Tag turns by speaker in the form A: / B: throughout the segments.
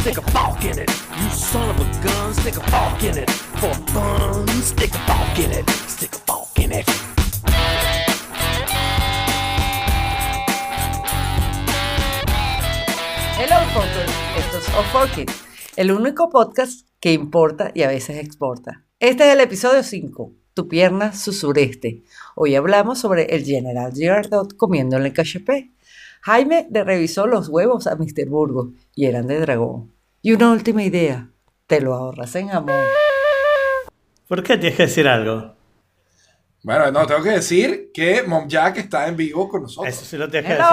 A: stick a fork in it. You son of a gun, stick a fork in it. For fun, stick a fork in it. Stick a fork in it.
B: Hello, Funkers. Esto es Off For Kids, el único podcast que importa y a veces exporta. Este es el episodio 5, Tu pierna, su sureste. Hoy hablamos sobre el General Girardot comiendo en el cachepé. Jaime le revisó los huevos a Mr. Burgos y eran de dragón. Y una última idea, te lo ahorras en amor.
C: ¿Por qué tienes que decir algo?
D: Bueno, no, tengo que decir que Mom Jack está en vivo con nosotros.
C: Eso sí lo tienes que decir.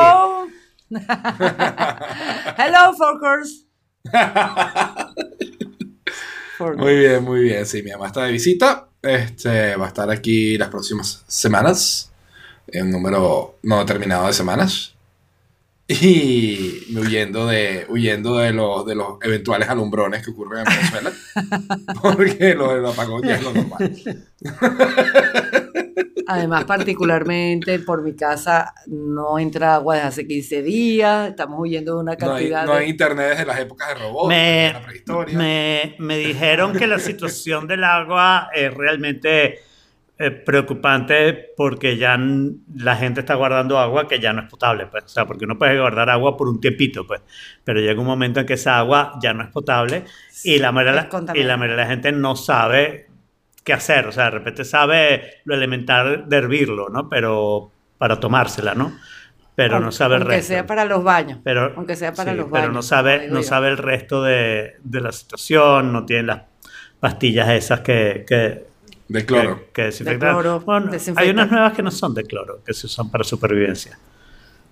B: Hello. Funkers.
D: Muy bien, muy bien. Sí, mi mamá está de visita. Este va a estar aquí las próximas semanas. En un número no determinado de semanas. Y huyendo de, huyendo de los, de los eventuales alumbrones que ocurren en Venezuela. Porque lo del apagón ya es lo normal.
B: Además, particularmente por mi casa no entra agua desde hace 15 días. Estamos huyendo de una
D: No hay,
B: cantidad
D: no hay
B: de...
D: internet desde las épocas de robots,
C: Me,
D: de la prehistoria.
C: me, me dijeron que la situación del agua es realmente eh, preocupante porque ya la gente está guardando agua que ya no es potable. Pues. O sea, porque uno puede guardar agua por un tiempito, pues. Pero llega un momento en que esa agua ya no es potable y la mayoría,
B: Es contaminante.
C: y la mayoría de la gente no sabe qué hacer. O sea, de repente sabe lo elemental de hervirlo, ¿no? Pero para tomársela, ¿no? Pero no sabe el
B: Aunque
C: resto.
B: sea para los baños.
C: Pero,
B: aunque sea para
C: sí,
B: los
C: pero
B: baños.
C: no sabe, no sabe el resto de, de la situación, no tiene las pastillas esas que, que,
D: De cloro.
C: que, que desinfectan.
B: cloro,
C: Bueno, hay unas nuevas que no son de cloro, que se usan para supervivencia.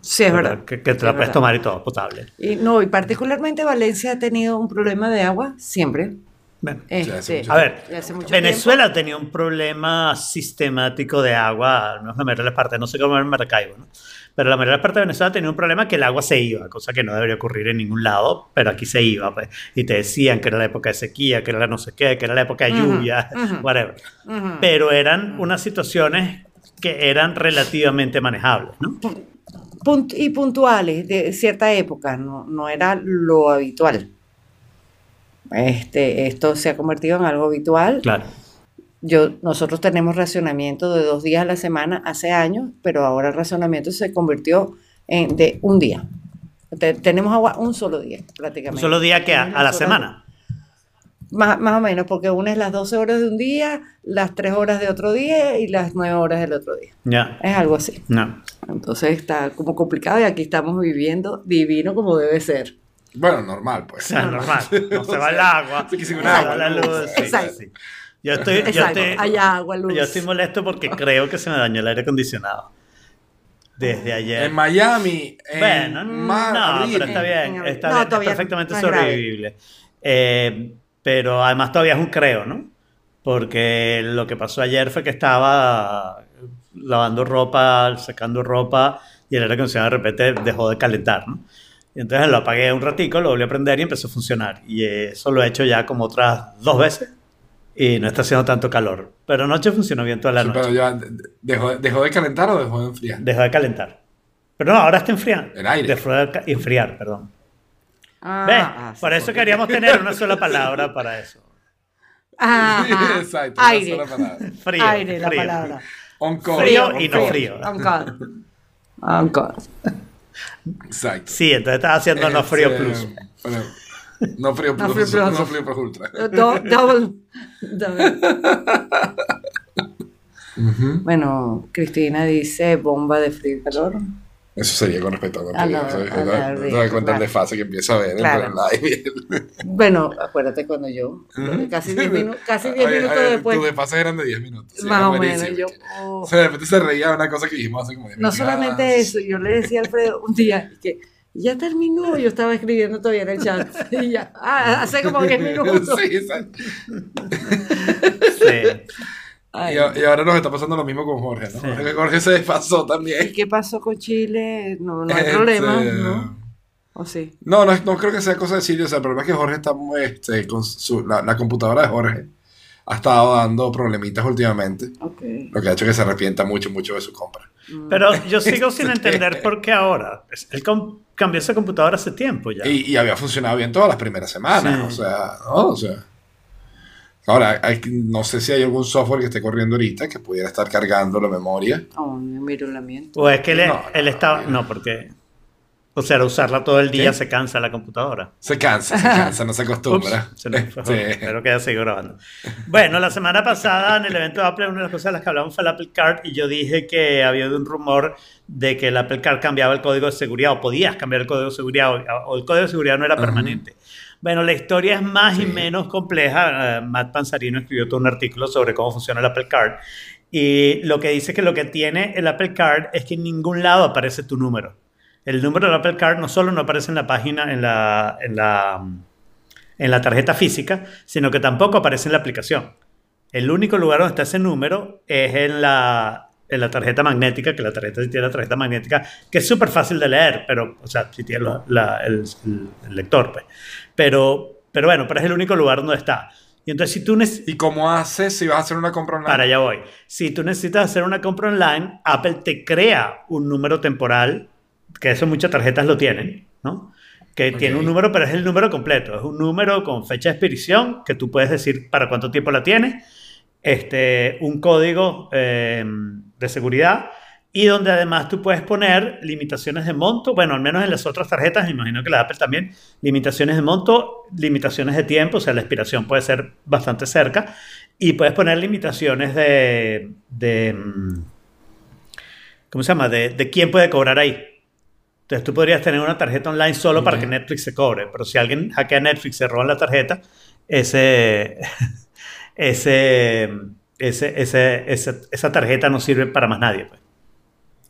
B: Sí, es verdad.
C: Que, que te la
B: es
C: puedes
B: verdad.
C: tomar y todo, potable.
B: Y no, y particularmente Valencia ha tenido un problema de agua siempre.
C: Bueno,
B: Este,
C: a ver, Venezuela tenía un problema sistemático de agua, no es la las partes, no sé cómo en Maracaibo, ¿no? Pero la las partes de Venezuela tenía un problema que el agua se iba, cosa que no debería ocurrir en ningún lado, pero aquí se iba, pues. Y te decían que era la época de sequía, que era la no sé qué, que era la época de lluvia, whatever. Pero eran unas situaciones que eran relativamente manejables, ¿no?
B: Punt- y puntuales de cierta época, no, no era lo habitual. Este, esto se ha convertido en algo habitual.
C: Claro.
B: Yo, nosotros tenemos racionamiento de dos días a la semana hace años, pero ahora el racionamiento se convirtió en de un día. Te- tenemos agua un solo día, prácticamente.
C: Un solo día que a, la semana.
B: Más, más o menos, porque una es las 12 horas de un día, las 3 horas de otro día y las 9 horas del otro día.
C: Ya.
B: Es algo así.
C: No.
B: Entonces está como complicado y aquí estamos viviendo divino como debe ser.
D: Bueno, normal,
C: O
D: pues.
C: sea, normal. No se va el agua. Se
D: agua,
C: va la luz. sí,
B: Exacto.
C: sí, sí. Yo estoy, yo estoy,
B: hay agua, luz.
C: yo estoy molesto porque creo que se me dañó el aire acondicionado. Desde ayer.
D: En Miami, en
C: Bueno,
D: mar-
C: no,
D: abril.
C: pero está bien,
B: En-
C: está
B: no,
C: bien, perfectamente
B: no es
C: sobrevivible. Eh, pero además todavía es un creo, ¿no? Porque lo que pasó ayer fue que estaba lavando ropa, sacando ropa y el aire acondicionado de repente dejó de calentar, ¿no? Y entonces lo apagué un ratico, lo volví a prender y empezó a funcionar. Y eso lo he hecho ya como otras dos veces y no está haciendo tanto calor. Pero anoche funcionó bien toda la
D: Sí,
C: noche.
D: pero ya, ¿dejó, ¿dejó de calentar o dejó de enfriar?
C: Dejó de calentar. Pero no, ahora está enfriando.
D: El aire.
C: Dejó de enfriar, perdón.
B: Ah,
C: ¿Ves?
B: ah, sí.
C: Por eso queríamos tener una sola palabra para eso.
B: Ajá.
D: Exacto. una
B: Aire.
D: sola palabra.
C: Frío.
B: Aire, la palabra.
D: On call.
C: Frío
D: on
C: y no frío.
B: On call. On call.
D: Exacto.
C: Sí, entonces estás haciendo no frío
D: Este,
C: plus.
D: bueno, no frío
B: No
D: plus.
B: frío plus.
D: No frío plus ultra.
B: Do- double. double. Bueno, Cristina dice bomba de frío y calor.
D: Eso sería con respecto a
B: no, de-
D: Te cuenta el desfase que empieza a ver
B: Claro.
D: entre el live.
B: Bueno, acuérdate cuando yo, casi 10 minutos, casi 10
D: Oye,
B: minutos
D: oye,
B: después,
D: Tus desfases eran de 10 minutos. sí,
B: más o menos, yo... oh.
D: O sea, de repente se reía de una cosa que dijimos hace como 10
B: No
D: minutos.
B: solamente
D: Ah,
B: eso, yo le decía a Alfredo un día que ya terminó, yo estaba escribiendo todavía en el chat, y ya, ah, hace como 10 minutos.
D: Sí, exacto.
C: Sí.
B: Ay,
D: Y, y ahora nos está pasando lo mismo con Jorge, ¿no?
C: Sí.
D: Jorge, Jorge se desfasó
B: ¿Y
D: también.
B: qué pasó con Chile? No, no hay
D: Este,
B: problema, ¿no? ¿O sí?
D: No, no, no creo que sea cosa de Chile. O sea, el problema es que Jorge está muy, este, con su, la, la computadora de Jorge ha estado dando problemitas últimamente,
B: Ok.
D: lo que ha hecho que se arrepienta mucho, mucho de su compra.
C: Pero yo sigo sin entender por qué ahora. Él cambió esa computadora hace tiempo ya.
D: Y, y había funcionado bien todas las primeras semanas,
C: Sí.
D: o sea, ¿no? O sea. Ahora, hay no sé si hay algún software que esté corriendo ahorita que pudiera estar cargando la memoria.
B: Oh, me miro la.
C: O es que él,
D: No,
C: él
D: no,
C: estaba...
D: no.
C: No, porque... O sea, usarla todo el día
D: ¿Qué?
C: se cansa la computadora.
D: Se cansa, se cansa, no se acostumbra.
C: Ups, se nos fue.
D: Este,
C: Espero que haya seguido grabando. Bueno, la semana pasada en el evento de Apple, una de las cosas de las que hablamos fue el Apple Card y yo dije que había un rumor de que el Apple Card cambiaba el código de seguridad o podías cambiar el código de seguridad o, o el código de seguridad no era permanente. Bueno, la historia es más y
D: Sí.
C: menos compleja. Eh, Matt Panzarino escribió todo un artículo sobre cómo funciona el Apple Card y lo que dice que lo que tiene el Apple Card es que en ningún lado aparece tu número. El número del Apple Card no solo no aparece en la página, en la, en la, en la tarjeta física, sino que tampoco aparece en la aplicación. El único lugar donde está ese número es en la, en la tarjeta magnética, que la tarjeta sí tiene la tarjeta magnética, que es súper fácil de leer, pero, o sea, si tiene la- la- el, el- lector, pues. Pero, pero bueno, pero es el único lugar donde está. Y entonces, si tú.
D: ¿Y cómo haces si vas a hacer una compra online?
C: Para allá voy. Si tú necesitas hacer una compra online, Apple te crea un número temporal, que eso muchas tarjetas lo tienen, ¿no? Que
D: Ok.
C: tiene un número, pero es el número completo. Es un número con fecha de expedición, que tú puedes decir para cuánto tiempo la tienes, este, un código eh, de seguridad y donde además tú puedes poner limitaciones de monto, bueno, al menos en las otras tarjetas, me imagino que la Apple también, limitaciones de monto, limitaciones de tiempo, o sea, la expiración puede ser bastante cerca, y puedes poner limitaciones de, de mm, ¿cómo se llama? De, de quién puede cobrar ahí. Entonces tú podrías tener una tarjeta online solo para que Netflix se cobre, pero si alguien hackea Netflix y se roba la tarjeta, ese, ese, ese, ese- ese- esa tarjeta no sirve para más nadie. pues.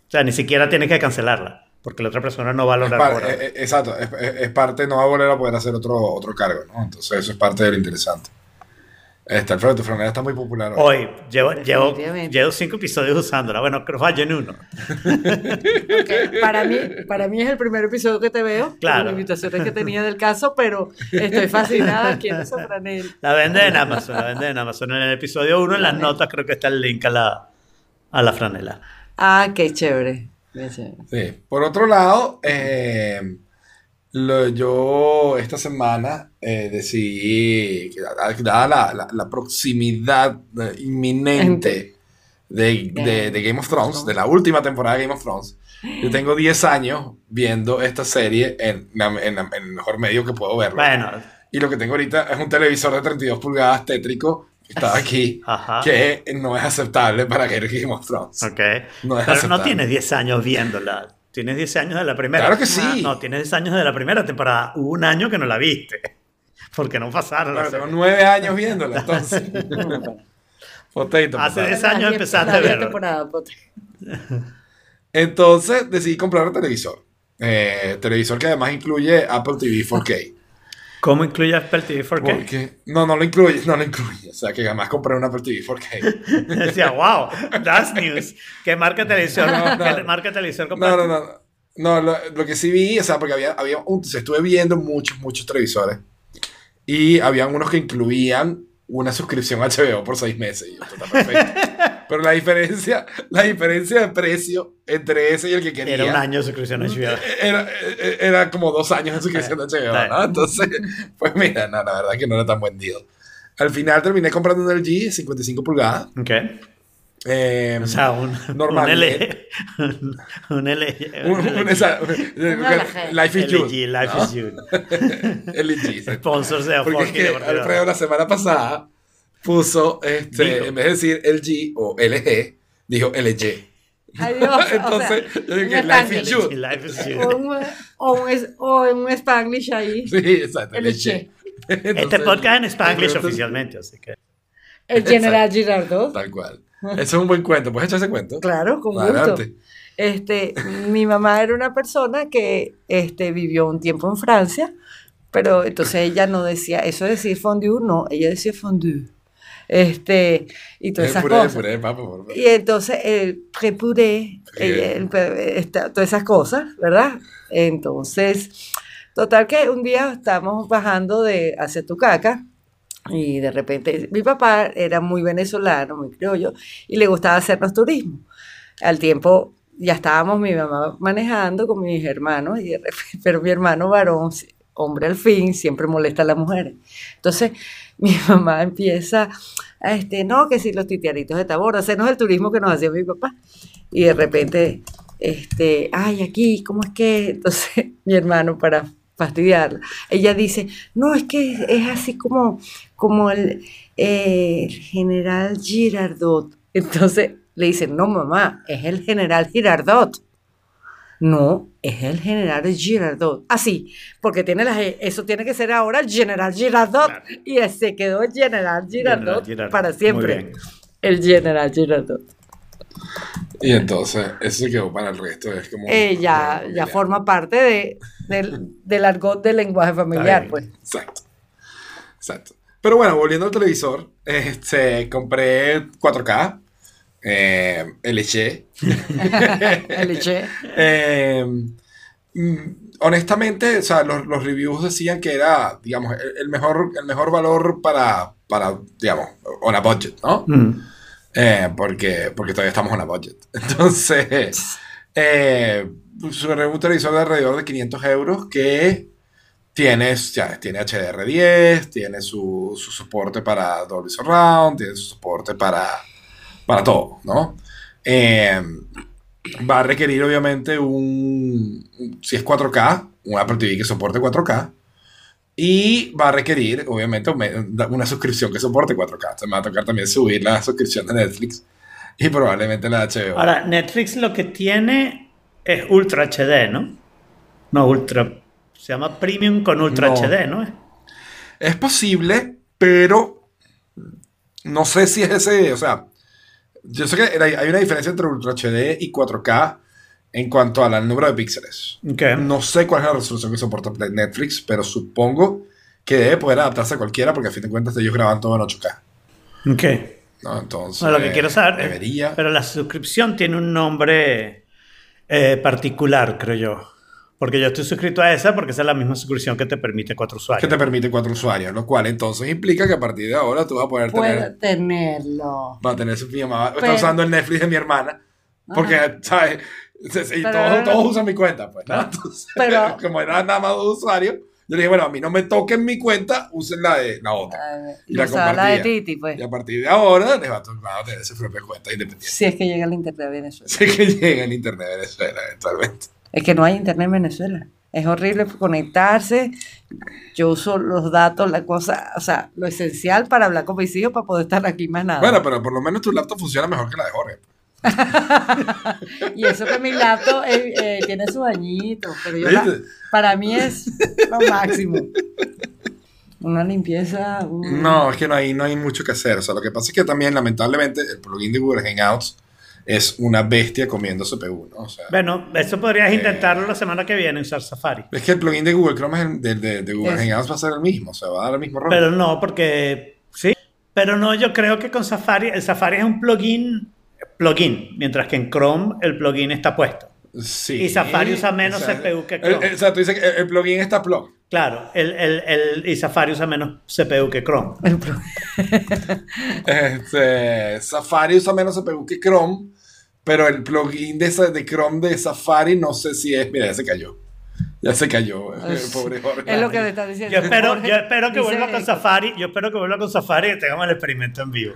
C: O sea, ni siquiera tienes que cancelarla, porque la otra persona no va a lograr
D: eh, eh, exacto, es, es- es parte, no va a volver a poder hacer otro, otro cargo, ¿no? Entonces eso es parte de lo interesante. Este, Alfredo, tu franela está muy popular hoy.
C: Hoy llevo, llevo, llevo cinco episodios usándola. Bueno, creo que fallo en uno.
B: Para mí, para mí es el primer episodio que te veo.
C: Claro.
B: Con las invitaciones que tenía del caso, pero estoy fascinada. ¿Quién es Sofranel?
C: La venden en Amazon, la venden en Amazon. En el episodio 1, en las notas, creo que está el link a la, a la franela.
B: Ah, qué chévere. Qué chévere.
D: Sí. Por otro lado, eh, lo- yo esta semana eh, decidí, que dada la, la- la proximidad eh, inminente de, de- de Game of Thrones, de la última temporada de Game of Thrones, yo tengo 10 años viendo esta serie en, en la- en el mejor medio que puedo verlo.
C: Bueno,
D: Y lo que tengo ahorita es un televisor de 32 pulgadas tétrico que está aquí,
C: Ajá.
D: que no es aceptable para ver Game of Thrones.
C: ok.
D: No es
C: Pero no
D: aceptable.
C: tienes 10 años viéndola. Tienes 10 años de la primera.
D: Claro que sí.
C: No, tienes 10 años de la primera temporada. Hubo un año que no la viste. Porque no pasaron.
D: Claro, tengo 9 años viéndola, entonces. Potato,
C: Hace
D: potato.
C: 10 años empezaste a
B: la diez
C: verlo.
B: temporada, pote.
D: Entonces decidí comprar un televisor. Eh, televisor que además incluye Apple TV 4K.
C: ¿Cómo incluye Apple TV 4K?
D: Porque, no, no lo incluye, no lo incluye. O sea, que además compré un Apple TV 4K.
C: Decía, wow, that's news. ¿Qué marca televisión?
D: No, no.
C: ¿Qué marca televisión
D: No,
C: compraste?
D: no, no. No, lo, lo que sí vi, o sea, porque había, había un, estuve viendo muchos, muchos televisores. Y habían unos que incluían una suscripción a HBO por seis meses. Y yo, esto está perfecto. Pero la diferencia, la diferencia de precio entre ese y el que quería.
C: Era un año de suscripción a HBO.
D: Era, era- como dos años de suscripción de
C: Está
D: HBO. ¿no? Entonces, pues mira, no, la verdad que no era tan buen deal. Al final terminé comprando un LG 55 pulgadas.
C: Ok.
D: Eh,
C: O sea, un,
D: Normal,
C: un L.
D: ¿eh?
C: Un, un L.
D: un- un-
C: un
D: esa-
B: LG.
D: Life is
C: LG,
D: Good.
C: Life
D: ¿no?
C: is you.
D: LG. sí.
C: Sponsors de
D: Porque es Alfredo la semana pasada puso, este, en vez de decir LG o LG, dijo LG.
B: Ay, Dios, o sea,
D: Entonces, yo dije, Life is. Good.
C: Life is
B: O
C: you.
B: un, o un, o un Spanglish ahí.
D: Sí, exacto,
B: LG.
D: LG.
C: Este
D: Entonces,
C: podcast en Spanglish
D: entonces,
C: oficialmente, así que.
B: El General Girardot.
D: Tal cual. Eso es un buen cuento. ¿Puedes echar ese cuento?
B: Claro, con gusto.
D: Adelante.
B: Este, mi mamá era una persona que este, vivió un tiempo en Francia, pero entonces ella no decía, eso de decir fondue, no, ella decía fondue. Este, y todas esas
D: puré,
B: cosas.
D: puré, papa, por favor.
B: Y entonces el prepuré, todas esas cosas, ¿verdad? Entonces, total que un día estamos bajando de hacia Tucaca Y de repente, mi papá era muy venezolano, muy criollo, y le gustaba hacernos turismo. Al tiempo ya estábamos mi mamá manejando con mis hermanos, y de repente- pero mi hermano varón, hombre al fin, siempre molesta a las mujeres. Entonces, mi mamá empieza, a este, no, que si los titiaritos de Tabor, hacernos el turismo que nos hacía mi papá. Y de repente, este, ay, aquí, ¿cómo es que? Entonces, mi hermano, para fastidiarla, ella dice, no, es que es, así como, como el, eh, el general Girardot. Entonces le dicen, no, mamá, es el general Girardot. No, es el general Girardot. Así, porque tiene la, G, eso tiene que ser ahora el general Girardot.
C: Claro.
B: Y se quedó el general Girardot
C: General Girardot.
B: para siempre. El general Girardot.
D: Y entonces, eso se quedó para el resto. Es como.
B: Eh, ya, ya forma parte de, del, del argot del lenguaje familiar, pues.
D: Exacto. Exacto. Pero bueno, volviendo al televisor, este, compré 4K, eh, LG.
B: El leche.
D: Eh, mm, honestamente, o sea, los, los reviews decían que era, digamos, el, el mejor, el mejor valor para, para, digamos, on a budget, ¿no?
C: Mm.
D: Eh, porque, porque todavía estamos en a budget. Entonces, eh, sobre un televisor de alrededor de 500 euros que tiene, ya, tiene HDR10, tiene su, su soporte para Dolby Surround, tiene su soporte para, para todo, ¿no? Eh, va a requerir obviamente un, si es 4K, un Apple TV que soporte 4K. Y va a requerir, obviamente, un me- una suscripción que soporte 4K. Se me va a tocar también subir la suscripción de Netflix y probablemente la de HBO.
C: Ahora, Netflix lo que tiene es Ultra HD, ¿no? No, Ultra. Se llama Premium con Ultra
D: No.
C: HD, ¿no?
D: Es posible, pero no sé si es ese, o sea, yo sé que hay una diferencia entre Ultra HD y 4K en cuanto al número de píxeles.
C: Ok.
D: No sé cuál es la resolución que soporta Netflix, pero supongo que debe poder adaptarse a cualquiera porque a fin de cuentas ellos graban todo en 8K.
C: Ok.
D: ¿no? Entonces,
C: No, lo que quiero saber es-
D: debería.
C: Pero la suscripción tiene un nombre eh, particular, creo yo. Porque yo estoy suscrito a esa porque esa es la misma suscripción que te permite cuatro usuarios.
D: que te permite cuatro usuarios, lo cual entonces implica que a partir de ahora tú vas a poder tener,
B: tenerlo.
D: va a tener su pijama. Está
B: Pero-
D: usando el Netflix de mi hermana, porque, ¿sabes? Y
B: Pero-
D: todos, todos usan mi cuenta, pues, ¿no? Entonces,
B: Pero-
D: como era nada más dos usuarios, yo le dije, bueno, a mí no me toquen mi cuenta, usen la de la otra.
B: Ah,
D: Y la
B: sea, la de
D: compartía.
B: Titi, pues.
D: Y a partir de ahora les va a tocar tener su propia cuenta independiente.
B: Si es que llega el internet a Venezuela.
D: Sé que llega el internet de Venezuela eventualmente.
B: Es que no hay internet en Venezuela. Es horrible conectarse. Yo uso los datos, la cosa, o sea, lo esencial para hablar con mis hijos para poder estar aquí más nada.
D: Bueno, pero por lo menos tu laptop funciona mejor que la de Jorge.
B: Y eso que mi laptop eh, eh, tiene su bañito, pero yo la- para mí es lo máximo. Una limpieza. un-
D: No, es que no hay, no hay mucho que hacer. O sea, lo que pasa es que también, lamentablemente, el plugin de Google Hangouts es una bestia comiendo CPU, ¿no? O sea,
C: Bueno, eso podrías
D: Eh.
C: intentarlo la semana que viene, usar Safari.
D: es que el plugin de Google Chrome es el- de, de- de Google
B: Es-
D: Hangouts va a ser el mismo, o sea, va a dar el mismo rol.
C: Pero no, porque sí. Pero no, yo creo que con Safari, el Safari es un plugin, plugin, mientras que en Chrome el plugin está puesto.
D: sí.
C: y Safari usa menos
D: O sea,
C: CPU que Chrome.
D: el- o sea, tú dices que el, el plugin está plug.
C: Claro, el, el, el- y Safari usa menos CPU que Chrome.
D: Este, Safari usa menos CPU que Chrome, pero el plugin de, esa- de Chrome de Safari no sé si es. Mira, ya se cayó. Ya se cayó, el pobre Jorge.
B: Es lo que me está diciendo.
C: Yo espero,
B: Jorge
C: yo espero que vuelva con
B: que-
C: Safari, yo espero que vuelva con Safari y tengamos el experimento en vivo.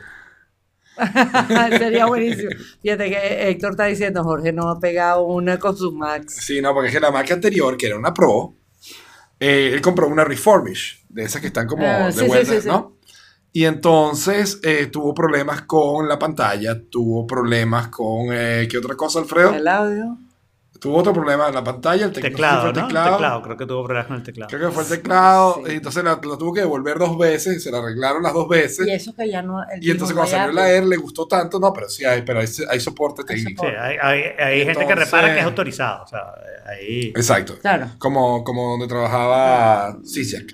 B: Sería buenísimo. Fíjate que Héctor está diciendo, Jorge no ha pegado una con su Max.
D: Sí, no, porque es que la Mac anterior, que era una Pro, eh, él compró una Refurbish, de esas que están como
B: Ah,
D: de
B: sí, sí,
D: vuelta,
B: sí, sí.
D: ¿no? Y entonces eh, tuvo problemas con la pantalla, tuvo problemas con. eh, ¿Qué otra cosa, Alfredo?
B: El audio.
D: Tuvo otro problema en la pantalla, el teclado. Fue
C: ¿no?
D: el
C: Teclado.
D: teclado.
C: creo que tuvo problemas con el teclado.
D: Creo que fue el teclado,
B: Sí.
D: y entonces la, la tuvo que devolver dos veces, y se la arreglaron las dos veces.
B: Y eso que ya no. el
D: Y entonces cuando
B: no
D: salió la. Air le gustó tanto, no, pero sí hay, pero hay, hay soporte técnico.
C: Sí, hay, hay- hay gente que repara que es autorizado. O sea, ahí.
D: Exacto.
B: Claro.
D: Como, como donde trabajaba Zizek.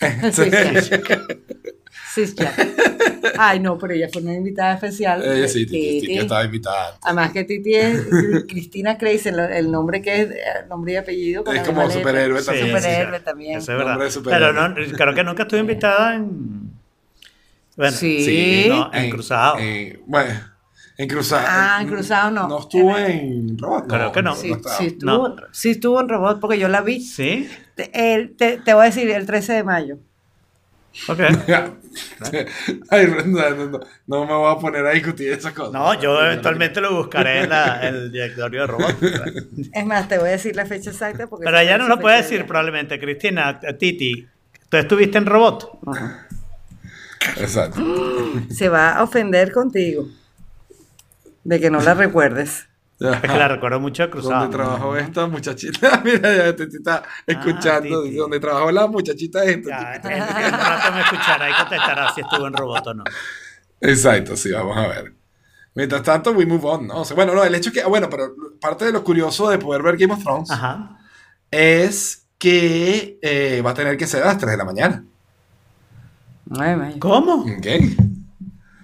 B: Sí, Sí. Ay, no, pero ella fue una invitada especial.
D: Ella sí, Titi,
B: Titi.
D: Titi estaba invitada.
B: Además que Titi es Cristina Crazy, el, el nombre que es, el nombre y apellido.
D: Es como superhéroe
C: Sí,
D: también.
B: Superhéroe
C: sí,
B: también.
C: Eso es verdad.
D: Nombre de superhéroe.
C: Pero no, creo que nunca estuve invitada en, Bueno,
B: Sí.
C: no, en cruzado.
D: en- bueno, en cruzado.
B: Ah, en cruzado no.
D: No estuvo en robot.
C: Creo que no.
B: Sí, sí estuvo, sí estuvo en robot porque yo la vi.
C: Sí,
B: el- te- te voy a decir, el 13 de mayo.
C: Ok.
D: Ay, no, no, no, no me voy a poner a discutir esas cosas.
C: No, yo eventualmente lo buscaré en, la- en el directorio de robot.
B: Es más, te voy a decir la fecha exacta. Porque
C: Pero
B: esa
C: ella no lo puede decir probablemente. Cristina, Titi, ¿tú estuviste en robot?
D: Exacto.
B: Se va a ofender contigo. De que no la recuerdes.
C: Es que la recuerdo mucho cruzado.
D: ¿Dónde trabajó esta muchachita? Mira, ya te, está escuchando.
C: Titi.
D: Dice, ¿Dónde trabajó la muchachita esta?
C: Ya, en en un rato me escuchará y contestará si estuvo en robot o no.
D: Exacto, sí, vamos a ver. Mientras tanto, we move on, ¿no? O sea, bueno, no, el hecho es que, bueno, pero parte de lo curioso de poder ver Game of Thrones
C: Ajá.
D: es que eh, va a tener que ser a las 3 de la mañana.
B: 9 de mayo.
C: ¿Cómo?
D: ¿Ok?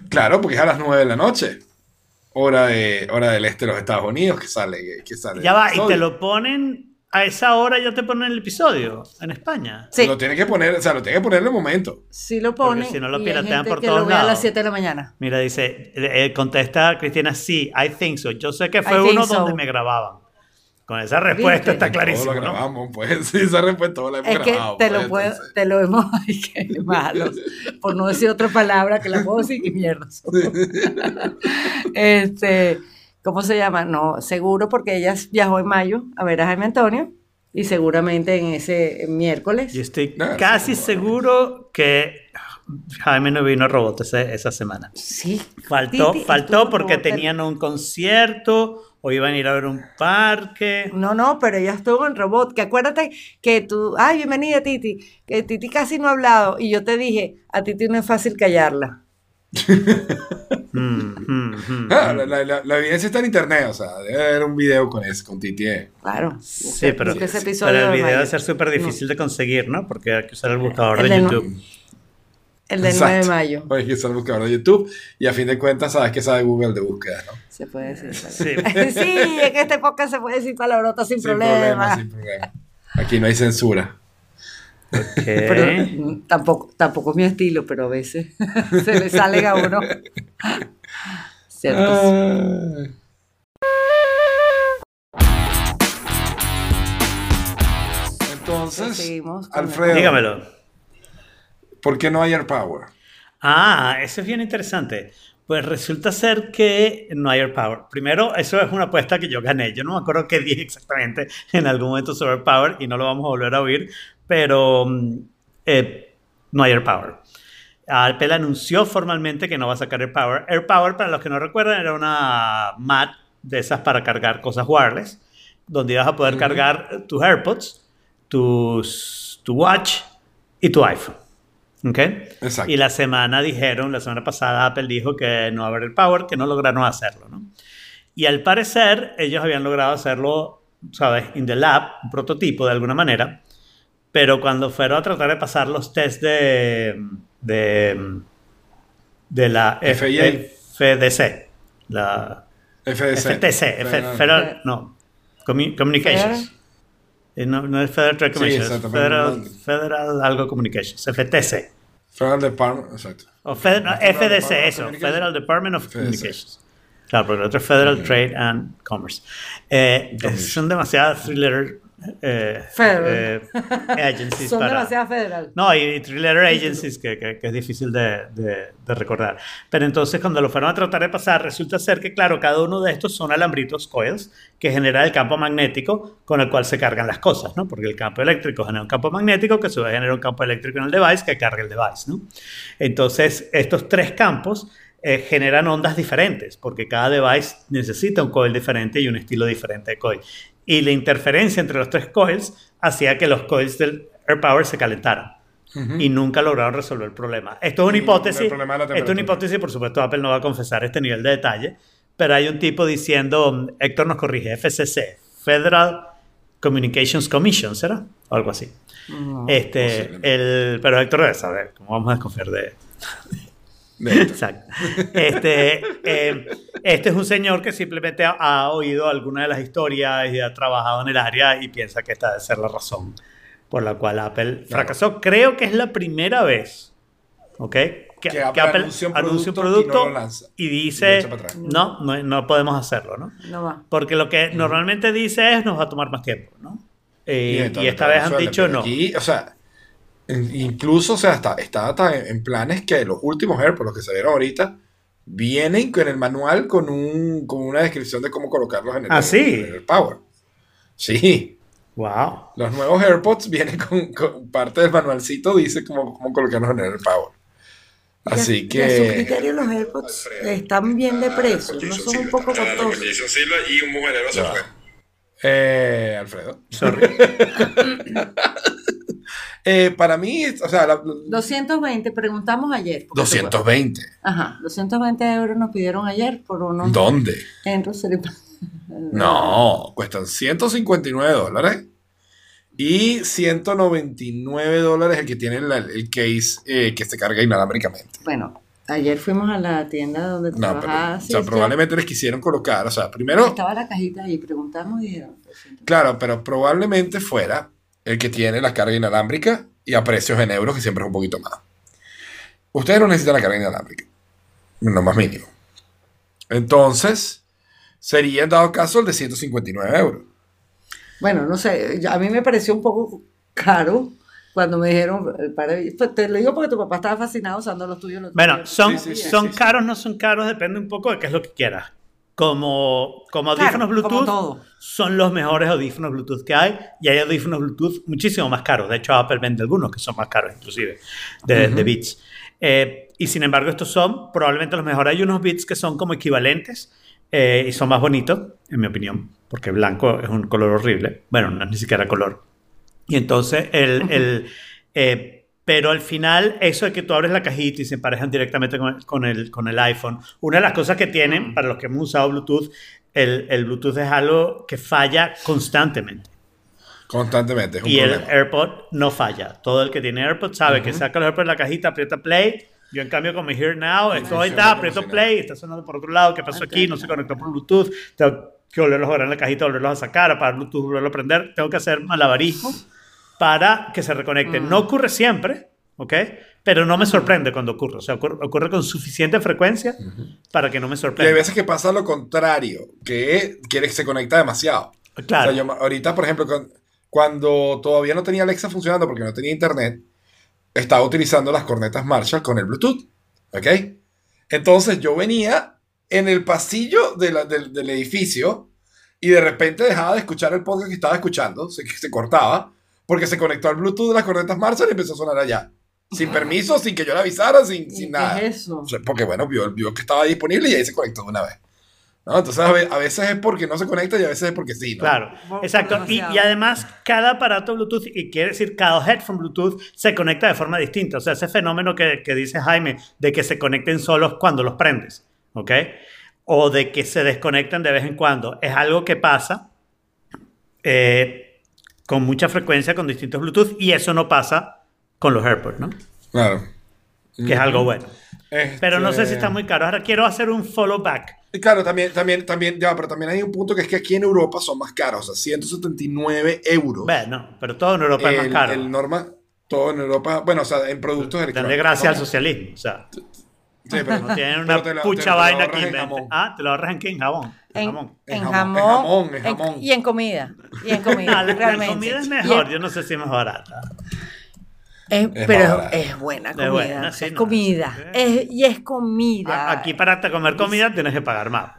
D: Claro, porque es a las 9 de la noche. Hora, de, hora del este de los Estados Unidos que sale. Que, que sale
C: Ya va, y te lo ponen a esa hora, ya te ponen el episodio en España.
B: Sí,
D: Lo tiene que poner, o sea, lo tiene que poner en el momento.
B: sí lo ponen.
C: si no lo piratean por
B: que
C: todos
B: lo ve a
C: lados.
B: las 7 de la mañana.
C: Mira, dice, eh, contesta Cristina, sí, I think so. Yo sé que fue
B: I
C: uno
B: so.
C: donde me grababan. Con esa respuesta
B: ¿Viste?
C: está
D: Todo
C: clarísimo,
D: lo
C: ¿no?
D: grabamos, pues. Sí, esa respuesta todo la hemos
B: Es que
D: grabado.
B: te
D: pues,
B: lo, puedo,
D: entonces.
B: te lo hemos. Ay, qué malo. Por no decir otra palabra que la puedo decir, qué mierda. este, ¿Cómo se llama? No, seguro porque ella viajó en mayo a ver a Jaime Antonio y seguramente en ese miércoles.
C: Yo estoy
D: Ah,
C: casi seguro que Jaime no vino a robot ese- esa semana.
B: Sí.
C: Faltó,
B: Titi
C: faltó porque tenían un concierto o iban a ir a ver un parque.
B: No, no, pero ella estuvo en robot. Que acuérdate que tú, ay, bienvenida Titi, que Titi casi no ha hablado y yo te dije, a Titi no es fácil callarla.
C: Mm, mm, mm,
D: Ah, la, la- la- la evidencia está en internet, o sea, debe haber un video con eso, con Titi. eh.
B: Claro.
C: Sí, pero, pero el
B: de
C: video debe ser súper difícil de conseguir, ¿no? Porque hay que usar el buscador
B: El
C: de
B: de no-
C: YouTube.
B: El del
D: Exacto.
B: 9 de mayo.
D: Oye, que está el buscador de YouTube y a fin de cuentas sabes que sabe Google de búsqueda, ¿no?
B: Se puede decir.
C: Sí.
B: Sí, en este podcast se puede decir palabrotas sin,
D: Sin
B: problema.
D: problema, sin problema. Aquí no hay censura.
C: Ok.
B: Pero mm, tampoco, tampoco es mi estilo, pero a veces se le salen a uno. Cierto.
D: Ay. Entonces,
B: Seguimos con
D: Alfredo,
C: Dígamelo.
D: ¿Por qué no hay Air Power?
C: Ah, eso es bien interesante. Pues resulta ser que no hay Air Power. Primero, eso es una apuesta que yo gané. Yo no me acuerdo qué dije exactamente en algún momento sobre Air Power y no lo vamos a volver a oír, pero mm, eh, no hay Air Power. Apple anunció formalmente que no va a sacar Air Power. Air Power, para los que no recuerdan, era una mat de esas para cargar cosas wireless, donde ibas a poder cargar tus AirPods, tus, tu Watch y tu iPhone. ¿Ok?
D: Exacto.
C: Y la semana dijeron, la semana pasada Apple dijo que no va a haber el Power, que no lograron hacerlo, ¿no? Y al parecer ellos habían logrado hacerlo, ¿sabes? In the lab, un prototipo de alguna manera, pero cuando fueron a tratar de pasar los test de, de, de la
D: FIA.
C: FDC, la
D: FDC.
C: FTC, F- Federal, no, Commu- Communications. Eh, No, no es Federal Trade
D: Sí,
C: Commission, es Federal, Federal algo Communications, FTC.
D: Federal Department, exacto.
C: O Fed- no,
D: Federal
C: FDC, eso. Federal Department of
D: FDC.
C: Communications. Claro, porque el otro es Federal Trade and Commerce. Eh, son demasiadas thriller eh,
B: Federal.
C: eh, agencies
B: Son
C: para...
B: demasiado federal.
C: No, y thriller agencies que, que- que es difícil de, de- de recordar. Pero entonces cuando lo fueron a tratar de pasar, resulta ser que, claro, cada uno de estos son alambritos coils que genera el campo magnético con el cual se cargan las cosas, ¿no? Porque el campo eléctrico genera un campo magnético que a su vez genera un campo eléctrico en el device que carga el device, ¿no? Entonces, estos tres campos eh, generan ondas diferentes, porque cada device necesita un coil diferente y un estilo diferente de coil. Y la interferencia entre los tres coils hacía que los coils del AirPower se calentaran. Y nunca lograron resolver el problema. Esto es una hipótesis. Esto es una hipótesis, por supuesto, Apple no va a confesar este nivel de detalle. Pero hay un tipo diciendo, Héctor nos corrige, FCC, Federal Communications Commission, ¿será? O algo así.
B: No.
C: Este, el, pero Héctor debe saber, ¿cómo vamos a desconfiar de. Exacto. Este, eh, este es un señor que simplemente ha, ha oído alguna de las historias y ha trabajado en el área y piensa que esta debe ser la razón por la cual Apple fracasó. Creo que es la primera vez, ¿ok? que,
D: Que Apple
C: que Apple
D: anuncia un
C: anuncia un
D: producto y no
C: producto
D: lo lanza.
C: y
D: Y lo
C: dice,
D: atrás.
C: no, no, no podemos hacerlo, ¿no?
B: No va.
C: Porque lo que normalmente dice es, nos va a tomar más tiempo, ¿no? Eh, y,
D: entonces,
C: esta vez han dicho no.
D: Aquí, o sea, incluso, o sea, está, está hasta en, planes que los últimos AirPods, los que salieron ahorita, vienen con el manual con, un, con una descripción de cómo colocarlos en el,
C: ¿Ah, sí?
D: en el Power. Sí,
C: Wow.
D: los nuevos AirPods vienen con, con parte del manualcito, dice cómo, cómo colocarlos en el Power. Así
B: Y a- su
D: que...
B: criterio los AirPods están bien de precio, no son un poco costosos.
D: Silva y un mujerero se fue. Eh, Alfredo.
C: Sorry.
D: Eh, para mí, o sea, la-
B: 220, preguntamos ayer. porque
D: 220.
B: te- Ajá, 220 euros nos pidieron ayer por unos
D: ¿Dónde?
B: en Rosary.
D: No, cuestan 159 dólares y 199 dólares el que tiene la- el case eh, que se carga inalámbricamente.
B: Bueno, ayer fuimos a la tienda donde
D: No, pero, o sea, probablemente les quisieron colocar, o sea, primero,
B: Estaba la cajita ahí, preguntamos y dijeron. 200.
D: claro, pero probablemente fuera el que tiene la carga inalámbrica y a precios en euros, que siempre es un poquito más. Ustedes no necesitan la carga inalámbrica, lo más mínimo. Entonces, sería en dado caso el de 159 euros.
B: Bueno, no sé, a mí me pareció un poco caro cuando me dijeron, el par de- pues, te lo digo porque tu papá estaba fascinado usando los tuyos. los
C: Bueno,
B: tuyos.
C: son,
D: Sí, sí, sí,
C: son
D: sí, sí.
C: caros, no son caros, depende un poco de qué es lo que quieras. Como, como
B: Claro,
C: audífonos
B: como
C: Bluetooth,
B: todo.
C: son los mejores audífonos Bluetooth que hay y hay audífonos Bluetooth muchísimo más caros. De hecho, Apple vende algunos que son más caros, inclusive, de, de Beats. Eh, y sin embargo, estos son probablemente los mejores. Hay unos Beats que son como equivalentes eh, y son más bonitos, en mi opinión, porque blanco es un color horrible. Bueno, no es ni siquiera color. Y entonces, el, el, eh, pero al final, eso de que tú abres la cajita y se emparejan directamente con, con el, con el iPhone, una de las cosas que tienen, para los que hemos usado Bluetooth, el, el Bluetooth es algo que falla constantemente.
D: Constantemente, es un
C: Y el
D: problema.
C: AirPod no falla. Todo el que tiene AirPod sabe que saca los AirPods de la cajita, aprieta play. Yo, en cambio, con mi Here Now, esto ahí
D: funciona
C: está, aprieto
D: si nada.
C: play, está sonando por otro lado. ¿Qué pasó aquí? No se conectó por Bluetooth. Tengo que volverlos a ver en la cajita, volverlos a sacar, apagar Bluetooth, volverlo a prender. Tengo que hacer malabarismo para que se reconecten. No ocurre siempre, ¿ok? Pero no me sorprende cuando ocurre. O sea, ocurre, ocurre con suficiente frecuencia para que no me
D: Y hay
C: sorprenda.
D: veces que pasa lo contrario, que quiere que se conecta demasiado.
C: Claro.
D: O sea, yo ahorita, por ejemplo, cuando todavía no tenía Alexa funcionando porque no tenía internet, estaba utilizando las cornetas Marshall con el Bluetooth. ¿Ok? Entonces yo venía en el pasillo de la- del, del edificio y de repente dejaba de escuchar el podcast que estaba escuchando, se, se cortaba, porque se conectó al Bluetooth de las cornetas Marshall y empezó a sonar allá. Sin permiso, sin que yo le avisara, sin,
B: ¿Y
D: sin
B: qué
D: nada.
B: es eso?
D: O sea, porque bueno, vio, vio que estaba disponible y ahí se conectó de una vez. ¿no? Entonces a, ve- a veces es porque no se conecta y a veces es porque sí. ¿no?
C: Claro, exacto. Y, y además, cada aparato Bluetooth, y quiere decir cada headphone Bluetooth, se conecta de forma distinta. O sea, ese fenómeno que, que dice Jaime de que se conecten solos cuando los prendes, ¿ok? O de que se desconectan de vez en cuando, es algo que pasa eh, con mucha frecuencia con distintos Bluetooth y eso no pasa con los AirPods, ¿no?
D: Claro.
C: Que es algo bueno. Pero no sé si
D: Este,
C: está muy caro. Ahora quiero hacer un follow back.
D: Y Claro, también, también, también, ya, pero también hay un punto que es que aquí en Europa son más caros, o sea, 179 euros.
C: Bueno, pero todo en Europa es más
D: el,
C: caro.
D: el norma, todo en Europa, bueno, o sea, en productos
C: Dale
D: electrónicos.
C: gracias al socialismo. O sea,
D: Sí, pero,
C: no tienen una pucha vaina que
D: en
C: inventen.
D: jamón.
C: Ah, te lo ahorras en qué? En jabón. En
B: En,
C: jamón.
B: en
D: En
B: jamón,
D: jamón, en jamón, en
B: en-
D: jamón.
B: y en comida. Y en comida,
C: Ah, la, la
B: realmente.
C: comida es mejor.
B: en-
C: Yo no sé si es más barata.
B: es-
D: Es
B: pero es buena
C: Es
B: comida.
C: buena, sí,
B: es
C: no,
B: comida.
C: sí.
B: Es- y es comida.
C: A- Aquí para comer comida tienes que pagar más.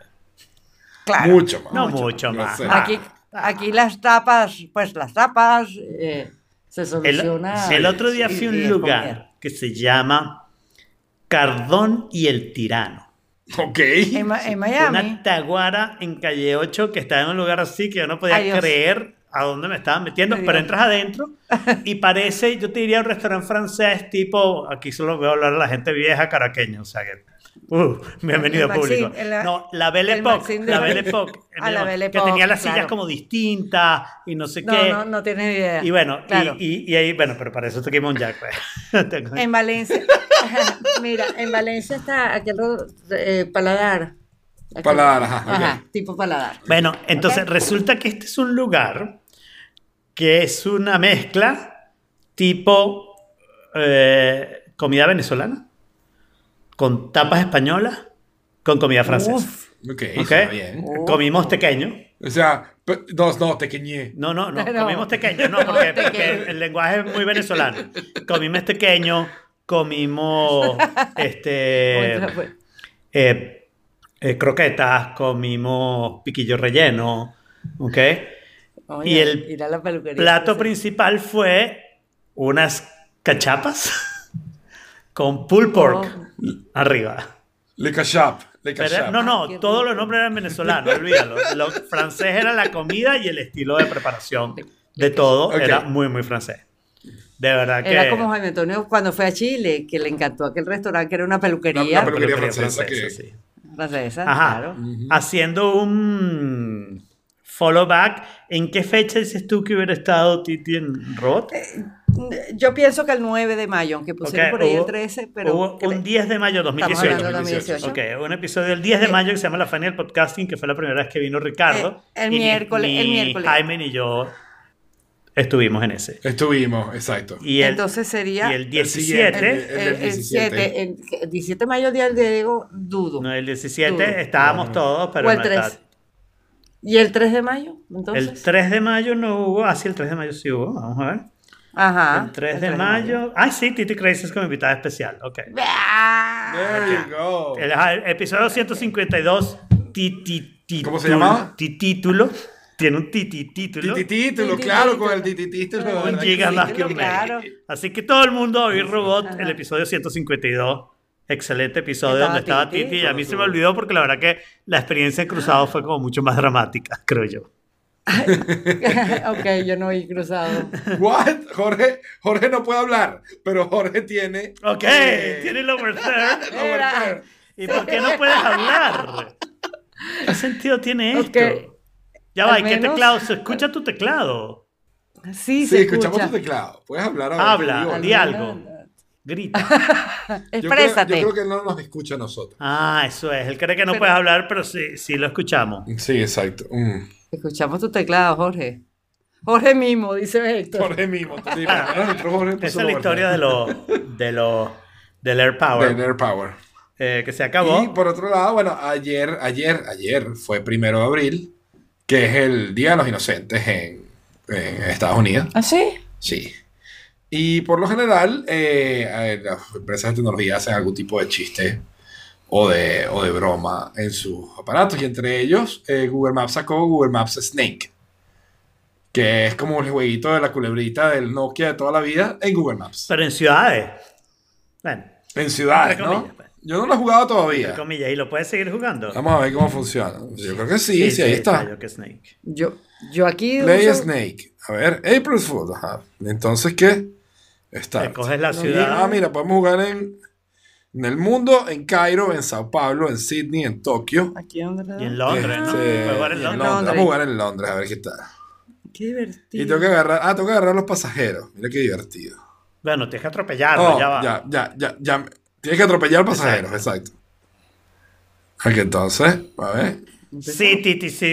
B: claro.
D: Mucho más.
C: No mucho más.
D: sé.
C: Ah,
B: Aquí, aquí las tapas, pues las tapas eh, se
C: El,
B: soluciona.
C: el otro día fui a un lugar que se llama Cardón y el Tirano.
D: Ok.
B: En, Ma- en Miami.
C: Una taguara en calle 8 que estaba en un lugar así que yo no podía
B: Ay, Dios.
C: creer a dónde me estaban metiendo, pero entras adentro y parece, yo te diría un restaurante francés tipo, aquí solo veo hablar a la gente vieja caraqueña, o sea que, uh, bienvenido
B: Maxim,
C: público.
B: el-
C: no, la Belle
B: el
C: Époque, la Belle Époque,
B: Ah, la Belle
C: que tenía las sillas
B: claro.
C: como distintas y no sé
B: No,
C: qué.
B: no, no tienes idea.
C: Y bueno, y-
B: Claro.
C: y, y ahí, bueno, pero para eso te quemo un jack. pues.
B: En Valencia. Mira, en Valencia está aquel ro- eh, paladar. Aquel-
D: Paladar, ajá,
B: tipo paladar.
C: Bueno, entonces resulta que este es un lugar que es una mezcla tipo eh, comida venezolana. con tapas españolas con comida francesa.
B: Uf.
D: Ok,
C: ¿Ok?
D: suena bien.
C: Comimos tequeño.
D: O sea, pe- no, no, tequeñé.
C: No, no, no,
B: No.
C: comimos tequeño, no, porque, porque el lenguaje es muy venezolano. Comimos tequeño, comimos este, eh, eh, croquetas, comimos piquillo relleno, ¿ok?
B: Oye,
C: y el
B: ir a la peluquería.
C: Plato principal fue unas cachapas con pulled pork arriba.
D: Le cachap. Le
C: Pero-
D: cachap.
C: no, no,
B: rico.
C: todos los nombres eran venezolanos, olvídalo. Lo francés era la comida y el estilo de preparación de todo era muy, muy francés. De verdad que...
B: Era como Jaime Antonio cuando fue a Chile, que le encantó aquel restaurante que era una peluquería
D: la pelu-
C: peluquería
D: peluquería francesa que-
C: sí.
B: francesa.
C: Ajá.
B: Claro.
C: Haciendo un follow back, ¿en qué fecha dices tú que hubiera estado Titi en Robot?
B: Yo pienso que el 9 de mayo, aunque pusieron
C: Ok,
B: por ahí el
C: hubo-
B: 13, pero...
C: Hubo un 10 de mayo de
B: Estamos
C: 2018.
B: hablando de 2018.
C: Ok, un episodio del 10 de mayo que se llama La Fania del Podcasting, que fue la primera vez que vino Ricardo.
B: Eh, el
C: Y ni-
B: miércoles- el
C: ni
B: miércoles.
C: Jaime ni yo estuvimos en ese.
D: Estuvimos, exacto.
C: Y el,
B: Entonces sería
C: y el
D: El
C: 17,
D: siguiente.
B: el,
D: el
B: el
D: 17.
B: 7, el, el 17 de mayo, día del Diego, dudo.
C: no, el 17
B: Dudo.
C: estábamos todos, pero
B: o el
C: no
B: 3.
C: está-
B: ¿Y el 3 de mayo? Entonces.
C: El 3 de mayo no hubo. Ah, sí, el 3 de mayo sí hubo. Vamos a ver.
B: Ajá.
C: el 3 de mayo. Ah, sí, Titi Crazy es como invitada especial. Ok.
B: Ah.
D: There you go.
C: El, episodio 152. Titi,
D: ¿Cómo se llamaba?
C: Título. Tiene un titi título.
D: Tititítulo,
B: Tititítulo.
D: claro, con el tititítulo.
B: Un
C: giga más que un
B: Claro.
C: Así que todo el mundo a oír Robot, el episodio 152. Excelente episodio donde estaba
B: Titi.
C: Y a mí se me olvidó porque la verdad que la experiencia en cruzado fue como mucho más dramática, creo yo.
B: ok, yo no oí cruzado.
D: What? Jorge, Jorge no puede hablar, pero Jorge tiene.
C: Ok,
D: eh,
C: tiene el over third.
B: Era-
C: ¿Y por qué no puedes hablar? ¿Qué sentido tiene
B: Ok.
C: esto? Ya va, ¿y qué teclado? ¿Se escucha tu teclado?
B: Sí,
D: Sí,
B: se
D: escuchamos
B: escucha.
D: tu teclado. Puedes hablar ahora.
C: Habla, di
B: Al
C: algo. Grita.
D: Yo creo,
B: Exprésate.
D: yo creo que él no nos escucha a nosotros.
C: Ah, eso es. Él cree que no
B: Pero-
C: puedes hablar, pero sí, sí lo escuchamos.
D: Sí, exacto. Mm.
B: Escuchamos tu teclado, Jorge. Jorge mismo, dice Héctor.
D: Jorge Jorge puso
C: Esa es la historia de los de los del Air Power
D: De Nerd Power.
C: eh, que se acabó.
D: Y por otro lado, bueno, ayer, ayer, ayer fue primero de abril, que es el Día de los Inocentes en, en Estados Unidos.
B: ¿Ah, sí?
D: Sí. Y por lo general, eh, las empresas de tecnología hacen algún tipo de chiste o de, o de broma en sus aparatos. Y entre ellos, eh, Google Maps sacó Google Maps Snake, que es como el jueguito de la culebrita del Nokia de toda la vida en Google Maps.
C: Pero en ciudades. Bueno,
D: En ciudades, ¿no? Yo no lo he jugado
C: entre
D: todavía.
C: comillas. ¿Y lo puedes seguir jugando?
D: Vamos a ver cómo funciona. Yo creo que sí, sí, ahí está.
C: yo que Snake.
B: Yo, yo aquí
D: Play
B: uso-
D: Snake. A ver, April Fool. Ajá. Entonces, ¿qué? Está.
C: Te coges la
B: No,
C: ciudad.
D: Ah, mira, podemos jugar en, en el mundo, en Cairo, en Sao Paulo, en Sydney, en Tokio.
B: Aquí donde
C: Y en. Londres, ¿no?
D: Este,
C: Puedes jugar en. Londres.
D: Vamos a jugar en Londres, a ver qué tal.
B: Qué divertido.
D: Y tengo que agarrar, ah, tengo que agarrar a los pasajeros. Mira qué divertido.
C: Bueno, tienes que atropellarlo,
D: Oh,
C: ya va.
D: ya, ya, ya, ya. Tienes que atropellar pasajeros, exacto. Aquí entonces, a ver.
C: Sí,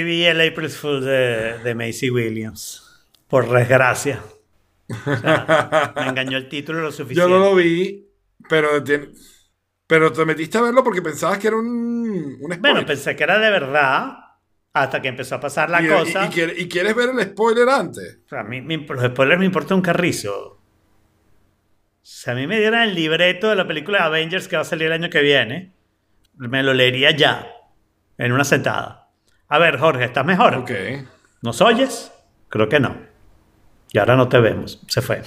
C: vi el April Fool de, de Macy Williams. Por desgracia. O sea, me engañó el título lo suficiente.
D: Yo no lo vi, pero, tiene- pero te metiste a verlo porque pensabas que era un, un spoiler.
C: Bueno, pensé que era de verdad hasta que empezó a pasar la
D: y,
C: cosa.
D: y- y quiere- y quieres ver el spoiler antes.
C: O sea, a mí, los spoilers me importa un carrizo. Si a mí me dieran el libreto de la película de Avengers que va a salir el año que viene, me lo leería ya, en una sentada. A ver, Jorge, ¿estás mejor?
D: Ok.
C: ¿Nos oyes? Creo que no. Y ahora no te vemos. Se fue.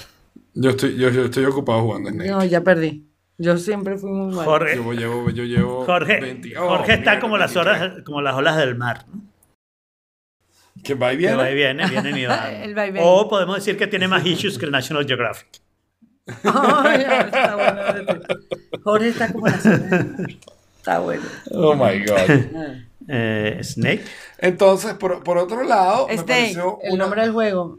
D: Yo estoy, yo, yo estoy ocupado jugando Snake.
B: No, ya perdí. Yo siempre fui muy mal.
C: Jorge,
D: Yo llevo, yo llevo
C: Jorge,
D: 20 oh,
C: Jorge está
D: mira,
C: como las,
D: 23.
C: horas, como las olas del mar. ¿no?
D: Que va y
C: Que
D: viene.
C: va y viene, y van.
B: El va y viene.
C: O podemos decir que tiene más issues que el National Geographic.
B: Ya, está bueno. Jorge está como la. Está bueno.
D: Oh my God.
C: Eh, Snake.
D: Entonces, por, por otro lado, me
B: Snake,
D: pareció,
B: el
D: una,
B: nombre del juego.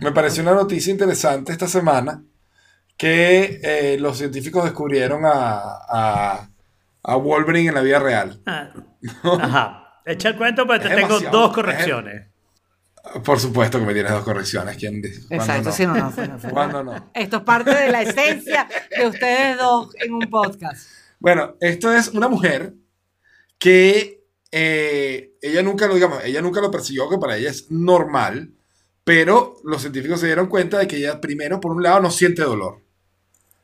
D: me pareció una noticia interesante esta semana que eh, los científicos descubrieron a, a, a Wolverine en la vida real.
C: Ah, Ajá. Echa el cuento, pero te
D: Es
C: tengo dos
D: es-
C: correcciones.
D: Por supuesto que me tienes dos correcciones. ¿Quién dice? ¿Cuándo
B: Exacto,
D: no?
B: sí, no, no, fue, no fue.
D: ¿Cuándo no?
B: Esto es parte de la esencia de ustedes dos en un podcast.
D: Bueno, esto es una mujer que eh, ella nunca lo, digamos, ella nunca lo persiguió, que para ella es normal, pero los científicos se dieron cuenta de que ella primero, por un lado, no siente dolor.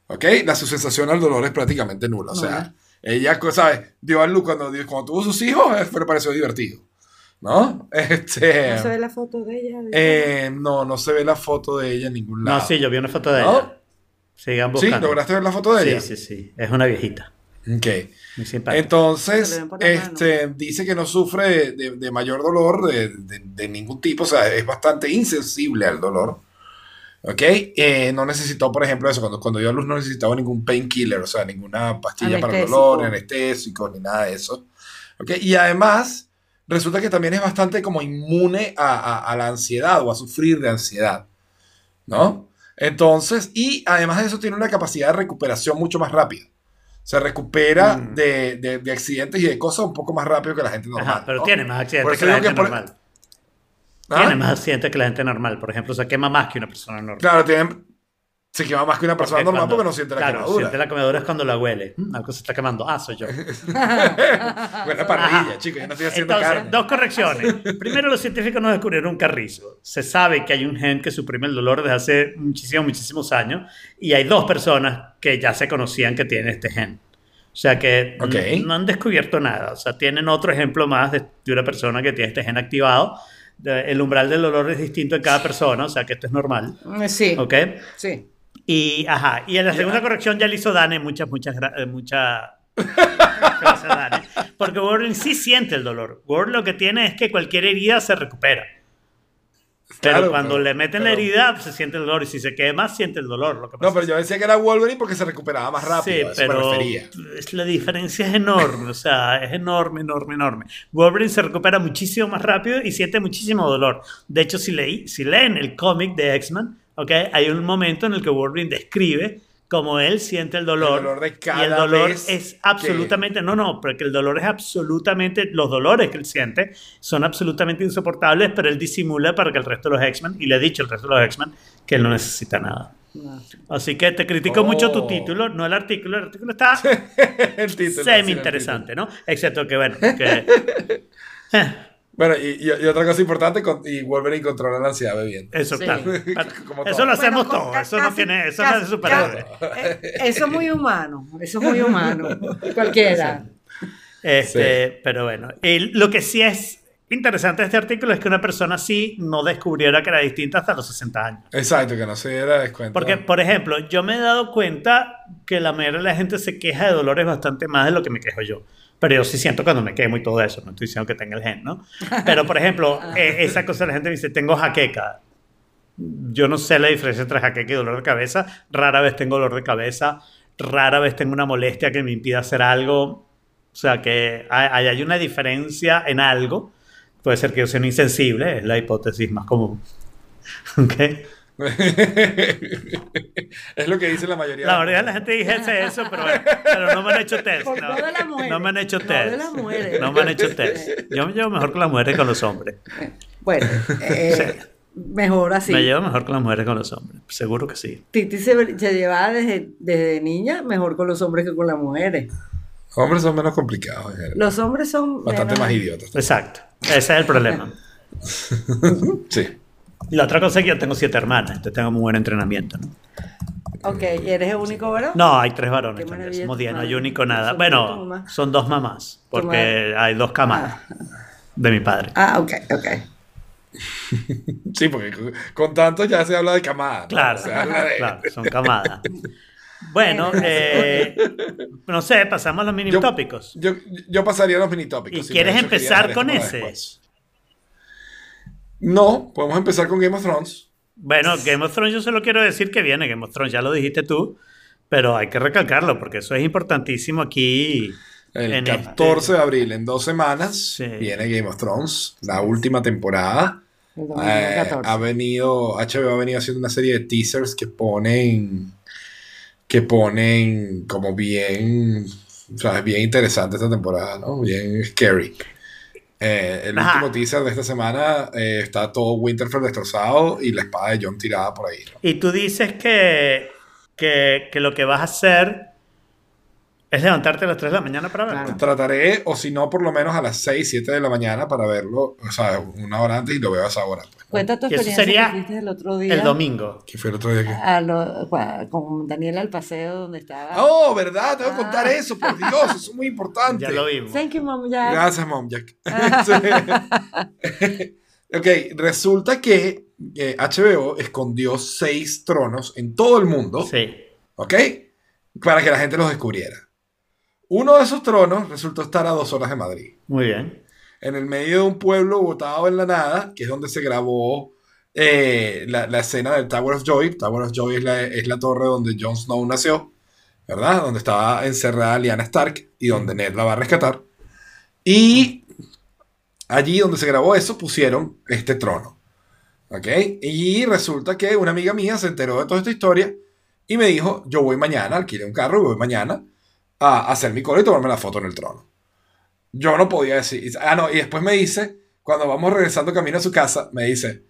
D: ¿Ok? La su sensación al dolor es prácticamente nula. O sea, ella, ¿sabes? Dio a luz cuando, cuando tuvo sus hijos, eh, le pareció divertido. ¿No? Este,
B: ¿No se ve la foto de ella?
D: eh, no, no se ve la foto de ella en ningún lado.
C: No, sí, yo vi una foto de
D: ¿No?
C: ella. Sigan
D: ¿Sí?
C: buscando.
D: ¿Lograste ver la foto de ella?
C: Sí, sí, sí. Es una viejita.
D: Ok.
C: Muy
D: Entonces, este, dice que no sufre de, de- de mayor dolor de, de- de ningún tipo, o sea, es bastante insensible al dolor. ¿Ok? Eh, no necesitó, por ejemplo, eso, cuando, cuando dio a luz no necesitaba ningún painkiller, o sea, ninguna pastilla para el dolor, ni anestésico, ni nada de eso. ¿Ok? Y además, resulta que también es bastante como inmune a, a- a la ansiedad o a sufrir de ansiedad. ¿No? Entonces, y además de eso tiene una capacidad de recuperación mucho más rápida. Se recupera
C: Mm.
D: de, de- de accidentes y de cosas un poco más rápido que la gente normal.
C: Ajá, pero
D: ¿no?
C: tiene más accidentes que la gente
D: que por-
C: normal.
D: ¿Ah?
C: Tiene más accidentes que la gente normal. Por ejemplo, se quema más que una persona normal.
D: Claro, tiene, se quema más que una persona
C: Porque
D: normal
C: cuando-
D: porque no siente la
C: claro,
D: quemadura.
C: siente la quemadura es cuando la huele. Mm, Algo se está quemando. Ah, soy yo.
D: Buena parrilla, chicos, yo no estoy haciendo
C: Entonces,
D: carne.
C: dos correcciones. Primero, los científicos no descubrieron un carrizo. Se sabe que hay un gen que suprime el dolor desde hace muchísimos, muchísimos años. Y hay dos personas que ya se conocían que tienen este gen. O sea que
D: Ok.
C: n- no han descubierto nada. O sea, tienen otro ejemplo más de, de una persona que tiene este gen activado. De- el umbral del dolor es distinto en cada persona, o sea que esto es normal.
B: Sí,
C: ¿Ok?
B: sí.
C: Y, ajá, y en la segunda corrección ya le hizo Dane muchas, muchas, eh, muchas gracias, Dane. Porque Wolverine sí siente el dolor. Wolverine lo que tiene es que cualquier herida se recupera. Pero
D: Claro,
C: cuando
D: pero-
C: le meten la
D: pero-
C: herida, se siente el dolor. Y si se quema, siente el dolor. Lo que pasa
D: No, pero yo decía que era Wolverine porque se recuperaba más rápido.
C: Sí,
D: a eso me
C: pero
D: refería.
C: la diferencia es enorme, o sea, es enorme, enorme, enorme. Wolverine se recupera muchísimo más rápido y siente muchísimo dolor. De hecho, si, leí, si leen el cómic de X-Men, ¿okay? hay un momento en el que Wolverine describe cómo él siente el dolor.
D: El dolor de
C: y el
D: cada
C: dolor
D: vez
C: es absolutamente, no, no, porque el dolor es absolutamente, los dolores que él siente son absolutamente insoportables, pero él disimula para que el resto de los X-Men, y le he dicho al resto de los X-Men, que él no necesita nada.
B: No.
C: Así que te critico
D: Oh.
C: mucho tu título, no el artículo. El artículo está
D: El título, sí,
C: semi interesante, ¿no? Excepto que, bueno, que.
D: Bueno, y, y- y otra cosa importante, con- y Wolverine controla la ansiedad bebiendo.
C: eso,
B: Sí.
C: claro. Eso lo hacemos
B: Bueno,
C: todos. Eso no
B: casi-
C: tiene. Eso no
B: casi-
C: es de superhéroe.
B: Eh, Eso es muy humano. Eso es muy humano. Cualquiera.
C: Este, Pero bueno. Y lo que sí es interesante de este artículo es que una persona así no descubriera que era distinta hasta los 60 años.
D: Exacto, que no se diera descuento.
C: Porque, por ejemplo, yo me he dado cuenta que la mayoría de la gente se queja de dolores bastante más de lo que me quejo yo. Pero yo sí siento cuando me quemo y todo eso. No estoy diciendo que tenga el gen, ¿no? Pero, por ejemplo, eh, esa cosa la gente me dice, tengo jaqueca. Yo no sé la diferencia entre jaqueca y dolor de cabeza. Rara vez tengo dolor de cabeza. Rara vez tengo una molestia que me impida hacer algo. O sea, que hay, hay una diferencia en algo. Puede ser que yo sea un insensible, es la hipótesis más común. ¿Ok?
D: es lo que dice la mayoría.
C: La mayoría de la gente dice eso, pero, bueno, pero no me han hecho test. No, me han hecho test. No me han hecho test. Yo me llevo mejor con las mujeres que con los hombres.
B: Bueno, eh, mejor así.
C: Me llevo mejor con las mujeres que con los hombres. Seguro que sí.
B: Titi se, se llevaba desde, desde niña mejor con los hombres que con las mujeres.
D: Hombres son menos complicados. en general.
B: Los hombres son
D: Bastante
B: menos-
D: más idiotas.
C: Exacto. Ese es el problema.
D: Sí.
C: Y la otra cosa es que yo tengo siete hermanas, entonces tengo muy buen entrenamiento. ¿no?
B: Ok, ¿y eres el único varón?
C: No, hay tres varones también. Somos diez, no hay único nada. Bueno, son dos mamás, porque hay dos camadas de mi padre.
B: Ah, ok, ok.
D: Sí, porque con, tanto ya se habla de camada. ¿no?
C: Claro,
D: Se habla de-
C: claro, son camadas. Bueno, eh, no sé, pasamos a los mini
D: Yo-
C: tópicos.
D: Yo, yo pasaría a los mini tópicos.
C: ¿Y
D: sí,
C: quieres empezar con ese?
D: después. No, podemos empezar con Game of Thrones.
C: Bueno, Game of Thrones yo solo quiero decir que viene Game of Thrones, ya lo dijiste tú, pero hay que recalcarlo porque eso es importantísimo aquí.
D: El
C: en
D: 14
C: este-
D: de abril, en dos semanas,
C: Sí.
D: viene Game of Thrones, la última temporada.
B: El
D: Eh,
B: 2014.
D: ha venido, HBO ha venido haciendo una serie de teasers que ponen, que ponen como bien, o sea, bien interesante esta temporada, ¿no? Bien scary. Eh, el
C: Ajá.
D: último teaser de esta semana eh, está todo Winterfell destrozado y la espada de Jon tirada por ahí. ¿no?
C: Y tú dices que, que, que lo que vas a hacer Es levantarte a las 3 de la mañana para verlo.
B: Claro.
D: Trataré, o si no, por lo menos a las 6, 7 de la mañana para verlo, o sea, una hora antes y lo veo a esa hora. Pues, ¿no?
B: Cuenta tu experiencia
C: sería
B: que tuviste el otro día.
C: El domingo.
D: ¿Qué fue el otro día que...
B: a lo- cua- con Daniel al paseo donde estaba.
D: Oh, ¿verdad? Te voy a contar
B: Ah.
D: eso, por Dios, eso es muy importante.
C: Ya lo vimos.
B: Thank you, mom.
D: Gracias, Mom Jack. Sí. ok, resulta que eh, HBO escondió seis tronos en todo el mundo,
C: Sí.
D: ¿ok? Para que la gente los descubriera. Uno de esos tronos resultó estar a dos horas de Madrid,
C: Muy bien.
D: en el medio de un pueblo botado en la nada, que es donde se grabó eh, la, la escena del Tower of Joy. Tower of Joy es la, es la torre donde Jon Snow nació, ¿verdad? Donde estaba encerrada Lyanna Stark y donde Ned la va a rescatar. Y allí donde se grabó eso pusieron este trono. ¿Ok? Y resulta que una amiga mía se enteró de toda esta historia y me dijo, yo voy mañana, alquilé un carro y voy mañana a hacer mi cola y tomarme la foto en el trono. Yo no podía decir... Ah, no, y después me dice, cuando vamos regresando camino a su casa, me dice,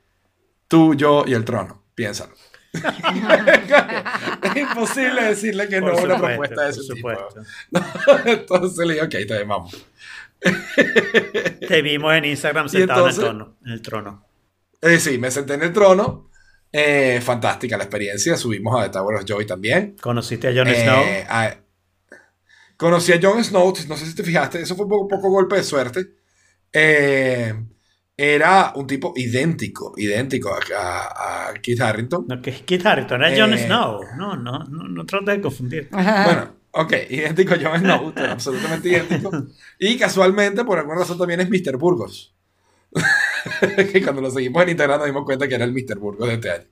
D: tú, yo y el trono, piénsalo. es imposible decirle que no a una propuesta de ese tipo.
C: supuesto.
D: Entonces le dije, ok, bien, vamos.
C: Te vimos en Instagram sentado en, el trono, en el trono.
D: Eh, sí, me senté en el trono. Eh, fantástica la experiencia. Subimos a The Tower of Joy también.
C: Conociste a Jon
D: Eh,
C: Snow.
D: a- conocí a Jon Snow. No sé si te fijaste. Eso fue un poco, poco golpe de suerte. Eh, era un tipo idéntico, idéntico a, a- a Keith Harrington.
C: No, que es Kit Harington, era Jon
D: eh,
C: Snow. No, no, no, no trates de confundir.
D: Bueno, ok, idéntico a Jon Snow, absolutamente idéntico. Y casualmente, por alguna razón, también es Mr. Burgos. que cuando lo seguimos en Instagram nos dimos cuenta que era el Mr. Burgos de este año.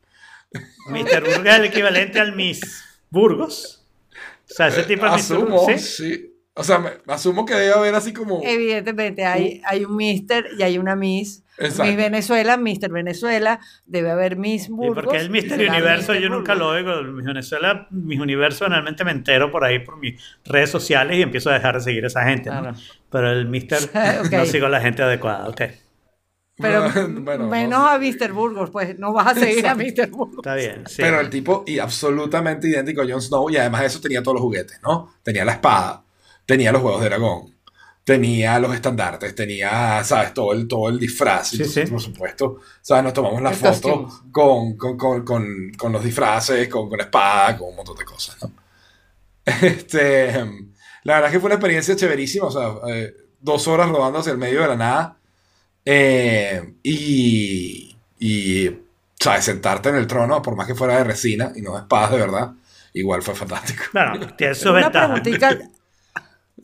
C: Mr. Burgos es el equivalente al Miss Burgos. O sea, ese tipo es Mr.
D: Asumo, sí.
C: ¿sí?
D: O sea, me- asumo que debe haber así como...
B: Evidentemente, hay, hay un Mister y hay una Miss.
D: Exacto.
B: Miss Venezuela, Mister Venezuela, debe haber Miss
C: Sí,
B: Burgos.
C: porque el Mister Universo
B: Mr.
C: yo nunca lo oigo. En mis Venezuela, mis universos generalmente me entero por ahí por mis redes sociales y empiezo a dejar de seguir a esa gente. ¿no?
B: Claro.
C: Pero el Mister
B: Ok.
C: no sigo a la gente adecuada. Ok,
B: Pero
D: Bueno,
B: menos
D: no
B: a Mister Burgos, pues no vas a seguir a Mister Burgos.
C: está bien. sí.
D: Pero el tipo, y absolutamente idéntico a Jon Snow, y además de eso tenía todos los juguetes, ¿no? Tenía la espada, tenía los huevos de dragón, tenía los estandartes, tenía, ¿sabes? Todo el, todo el disfraz.
C: Sí,
D: Entonces,
C: sí.
D: Por supuesto, ¿sabes? Nos tomamos la
B: El
D: foto con, con, con, con los disfraces, con, con la espada, con un montón de cosas, ¿no? Este, la verdad es que fue una experiencia chéverísima, o sea, eh, dos horas rodando hacia el medio de la nada. Eh, y, y, ¿sabes? Sentarte en el trono, por más que fuera de resina y no de espadas de verdad, igual fue fantástico.
C: Bueno, tiene su
B: Una
C: ventaja.
B: preguntita,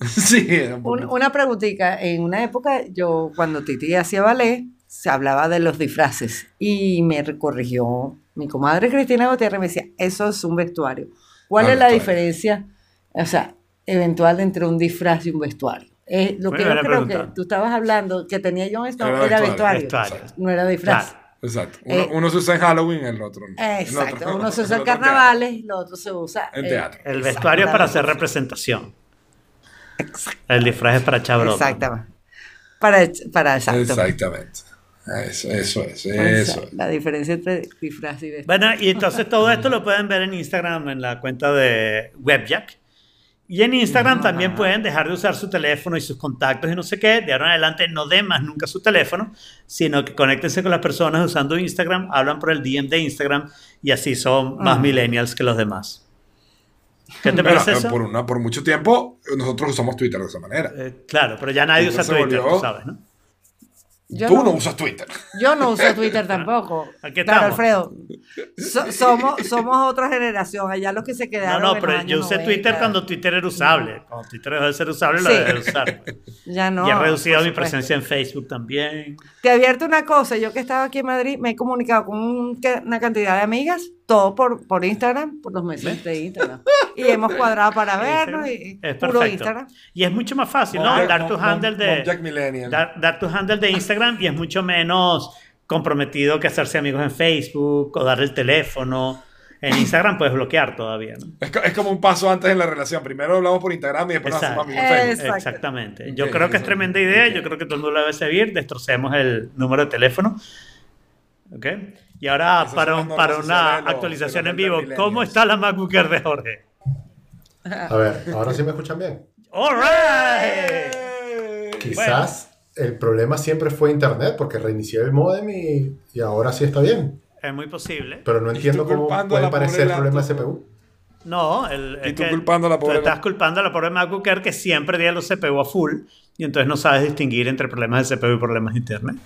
D: sí, un
B: una preguntita. En una época, yo cuando Titi hacía ballet, se hablaba de los disfraces y me corrigió mi comadre Cristina Gutiérrez y me decía, eso es un vestuario. ¿Cuál
D: Ah,
B: es la
D: vestuario.
B: diferencia, o sea, eventual entre un disfraz y un vestuario? Eh, lo
C: Muy
B: que yo creo
C: pregunta.
B: que tú estabas hablando, que tenía Jon Snow,
D: Era
B: era,
D: vestuario,
B: no era disfraz.
C: Claro.
D: Exacto. Uno,
B: Eh,
D: uno se usa en Halloween, el otro no. El
B: Exacto,
D: otro-
B: uno se
D: el
B: usa en carnavales, lo otro se usa
D: En
B: eh,
D: teatro.
C: El
B: exacto,
C: vestuario es para hacer representación. El disfraz es para echar.
B: Exactamente. Para, para exacto.
D: Exactamente. Eso, eso es,
B: O sea,
D: eso. es.
B: La diferencia entre disfraz y vestuario.
C: Bueno, y entonces todo esto lo pueden ver en Instagram, en la cuenta de Webjack. Y en Instagram también pueden dejar de usar su teléfono y sus contactos y no sé qué. De ahora en adelante no den más nunca su teléfono, sino que conéctense con las personas usando Instagram, hablan por el DM de Instagram y así son más
B: Ah.
C: millennials que los demás. ¿Qué te parece eso?
D: por, una, por mucho tiempo nosotros usamos Twitter de esa manera.
C: Eh, claro, pero ya nadie usa
D: Twitter, volvió-
C: tú sabes, ¿no?
B: Yo
D: Tú
B: no,
D: no usas Twitter.
B: yo no uso Twitter tampoco.
C: Aquí
B: Claro,
C: estamos.
B: Alfredo. So- somos, somos otra generación. Allá los que se
C: No,
B: quedaron.
C: no,
B: en
C: pero
B: los
C: yo
B: años
C: usé
B: 90.
C: Twitter cuando Twitter era usable. Cuando Twitter dejó de ser usable, lo
B: Sí.
C: dejé de usar. pues.
B: Ya no.
C: y he reducido mi presencia en Facebook también.
B: Te advierto una cosa. Yo que estaba aquí en Madrid, me he comunicado con una cantidad de amigas, todo por, por Instagram, por los meses de Instagram. Y hemos cuadrado para vernos. Y,
C: Es
B: puro. Instagram.
C: Y es mucho más fácil, ¿no? Dar tu handle de
D: Mom Jack Millennial.
C: dar, dar tu handle de Instagram y es mucho menos comprometido que hacerse amigos en Facebook o dar el teléfono. En Instagram puedes bloquear todavía, ¿no?
D: Es, es como un paso antes en la relación. Primero hablamos por Instagram y después nos hacemos
C: Exacto.
D: amigos en Facebook.
B: Exacto.
C: Exactamente. Yo creo que es tremenda idea. Yo creo que todo el mundo lo debe seguir. Destrocemos el número de teléfono. ¿Ok? Y ahora
D: Esas
C: para, un- una
D: los-
C: actualización en vivo. ¿Cómo está la MacBook Air de Jorge?
E: A ver, ahora sí me escuchan bien.
C: All right.
E: Quizás el problema siempre fue internet, porque reinicié el modem y, y ahora sí está bien.
C: Es muy posible.
E: Pero no entiendo cómo puede parecer
D: pobre
E: problema de CPU.
C: No, el,
D: Y tú
C: que
D: culpando a la pobre
C: Tú estás culpando a la pobre MacBook Air que siempre tiene los CPU a full y entonces no sabes distinguir entre problemas de CPU y problemas de internet.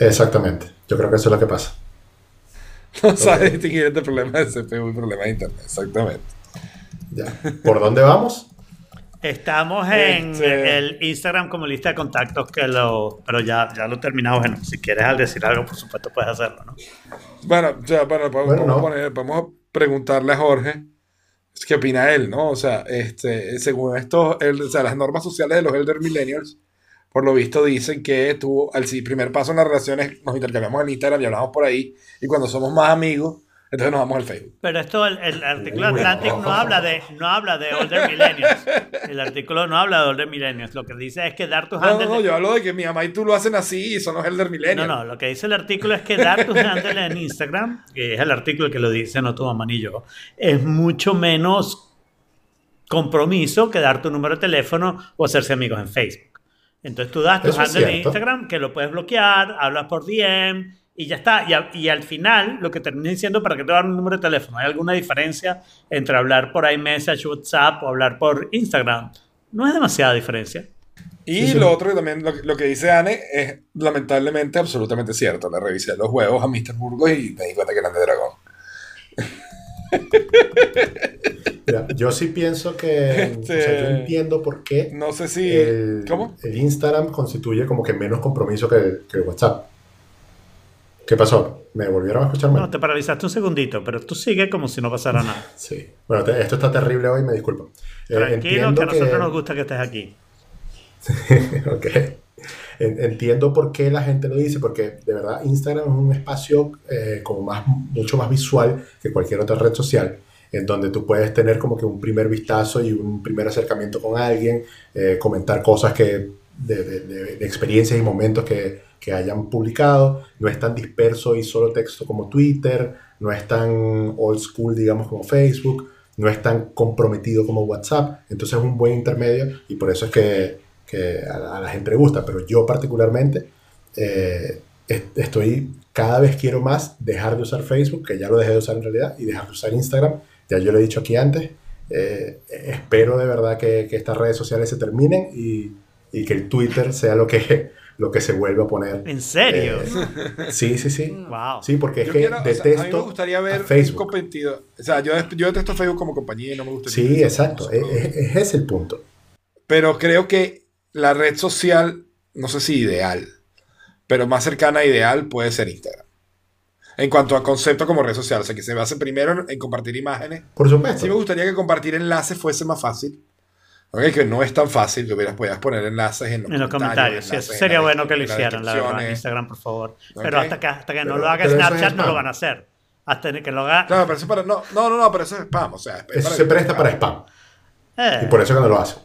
E: Exactamente. Yo creo que eso es lo que pasa.
D: No sabes distinguir entre problemas de CPU y problemas de internet. Exactamente.
E: Ya. ¿Por dónde vamos?
C: Estamos en
D: Este-
C: el Instagram como lista de contactos que lo, pero ya, ya lo terminamos. Bueno, si quieres al decir algo, por supuesto puedes hacerlo, ¿no?
D: Bueno, ya, bueno, podemos,
E: Bueno,
D: podemos
E: no.
D: poner- podemos preguntarle a Jorge qué opina él, ¿no? O sea, este, según esto, el- o sea, las normas sociales de los Elder Millennials, por lo visto dicen que tú, al sí, primer paso en las relaciones, nos intercambiamos en Instagram y hablamos por ahí, y cuando somos más amigos, entonces nos vamos al Facebook.
C: Pero esto, el, el artículo
E: Uy,
C: Atlantic
E: no.
C: no habla de no habla de older millennials. El artículo no habla de older millennials. Lo que dice es que dar tus
D: No, no,
C: handles.
D: no, yo hablo de que mi mamá y tú lo hacen así y son los Elder
C: No,
D: Millennials.
C: no, lo que dice el artículo es que dar tus handles en Instagram, que es el artículo que lo dice, no tu mamá ni yo, es mucho menos compromiso que dar tu número de teléfono o hacerse amigos en Facebook. Entonces tú das
E: Eso es
C: handles en. Instagram, que lo puedes bloquear, hablas por DM y ya está. Y, a- y al final, lo que termina diciendo, ¿para qué te dar un número de teléfono? ¿Hay alguna diferencia entre hablar por iMessage, WhatsApp o hablar por Instagram? No es demasiada diferencia.
D: Y
E: Sí, sí.
D: lo otro que también, lo, que- lo que dice Anne es lamentablemente absolutamente cierto. Le revisé los huevos a Mr. Burgos y me di cuenta que eran de dragón.
E: Mira, yo sí pienso que. o sea, yo
D: Este-
E: entiendo por qué
D: No sé si...
E: el,
D: ¿Cómo?
E: el Instagram constituye como que menos compromiso que el, que el WhatsApp. ¿Qué pasó? ¿Me volvieron a escuchar mal?
C: No, te paralizaste un segundito, pero tú sigue como si no pasara nada.
E: Sí. Bueno, te- esto está terrible hoy, me disculpo. Eh,
C: Tranquilo,
E: entiendo
C: que a nosotros nos gusta que estés aquí.
E: Ok. En- Entiendo por qué la gente lo dice, porque de verdad Instagram es un espacio eh, como más, mucho más visual que cualquier otra red social, en donde tú puedes tener como que un primer vistazo y un primer acercamiento con alguien, eh, comentar cosas que, de- de- de experiencias y momentos que, que hayan publicado, no es tan disperso y solo texto como Twitter, no es tan old school, digamos, como Facebook, no es tan comprometido como WhatsApp, entonces es un buen intermedio y por eso es que, que a, la- a la gente le gusta, pero yo particularmente eh, est- estoy, cada vez quiero más dejar de usar Facebook, que ya lo dejé de usar en realidad, y dejar de usar Instagram, ya yo lo he dicho aquí antes, eh, espero de verdad que, que estas redes sociales se terminen y, y que el Twitter sea lo que, lo que se vuelva a poner.
C: ¿En serio?
E: Eh, sí, sí, sí.
C: wow.
E: Sí, porque es
D: Yo
E: que
D: quiero- o sea,
E: detesto
D: a mí me gustaría ver
E: Facebook.
D: competido. O sea, yo, yo detesto Facebook como compañía y no me gusta.
E: Sí, exacto. Es, es- es ese el punto.
D: Pero creo que la red social, no sé si ideal, pero más cercana a ideal puede ser Instagram. En cuanto a concepto como red social, o sea, que se base primero en, compartir imágenes.
E: Por supuesto.
D: Sí me gustaría que compartir enlaces fuese más fácil. Ok, que no es tan fácil, que hubieras podido poner enlaces en los,
C: En los comentarios, sí, eso
D: enlaces en
C: sería bueno que lo hicieran, la verdad, en
D: descripciones.
C: Instagram, por favor. Pero hasta que, hasta que no lo haga Snapchat, no lo van a hacer. Hasta que lo haga.
D: Claro, pero eso para, no, no, no, no, pero eso es spam, o sea, es
E: Eso se presta para spam.
C: Eh,
E: Y por eso que no lo hace.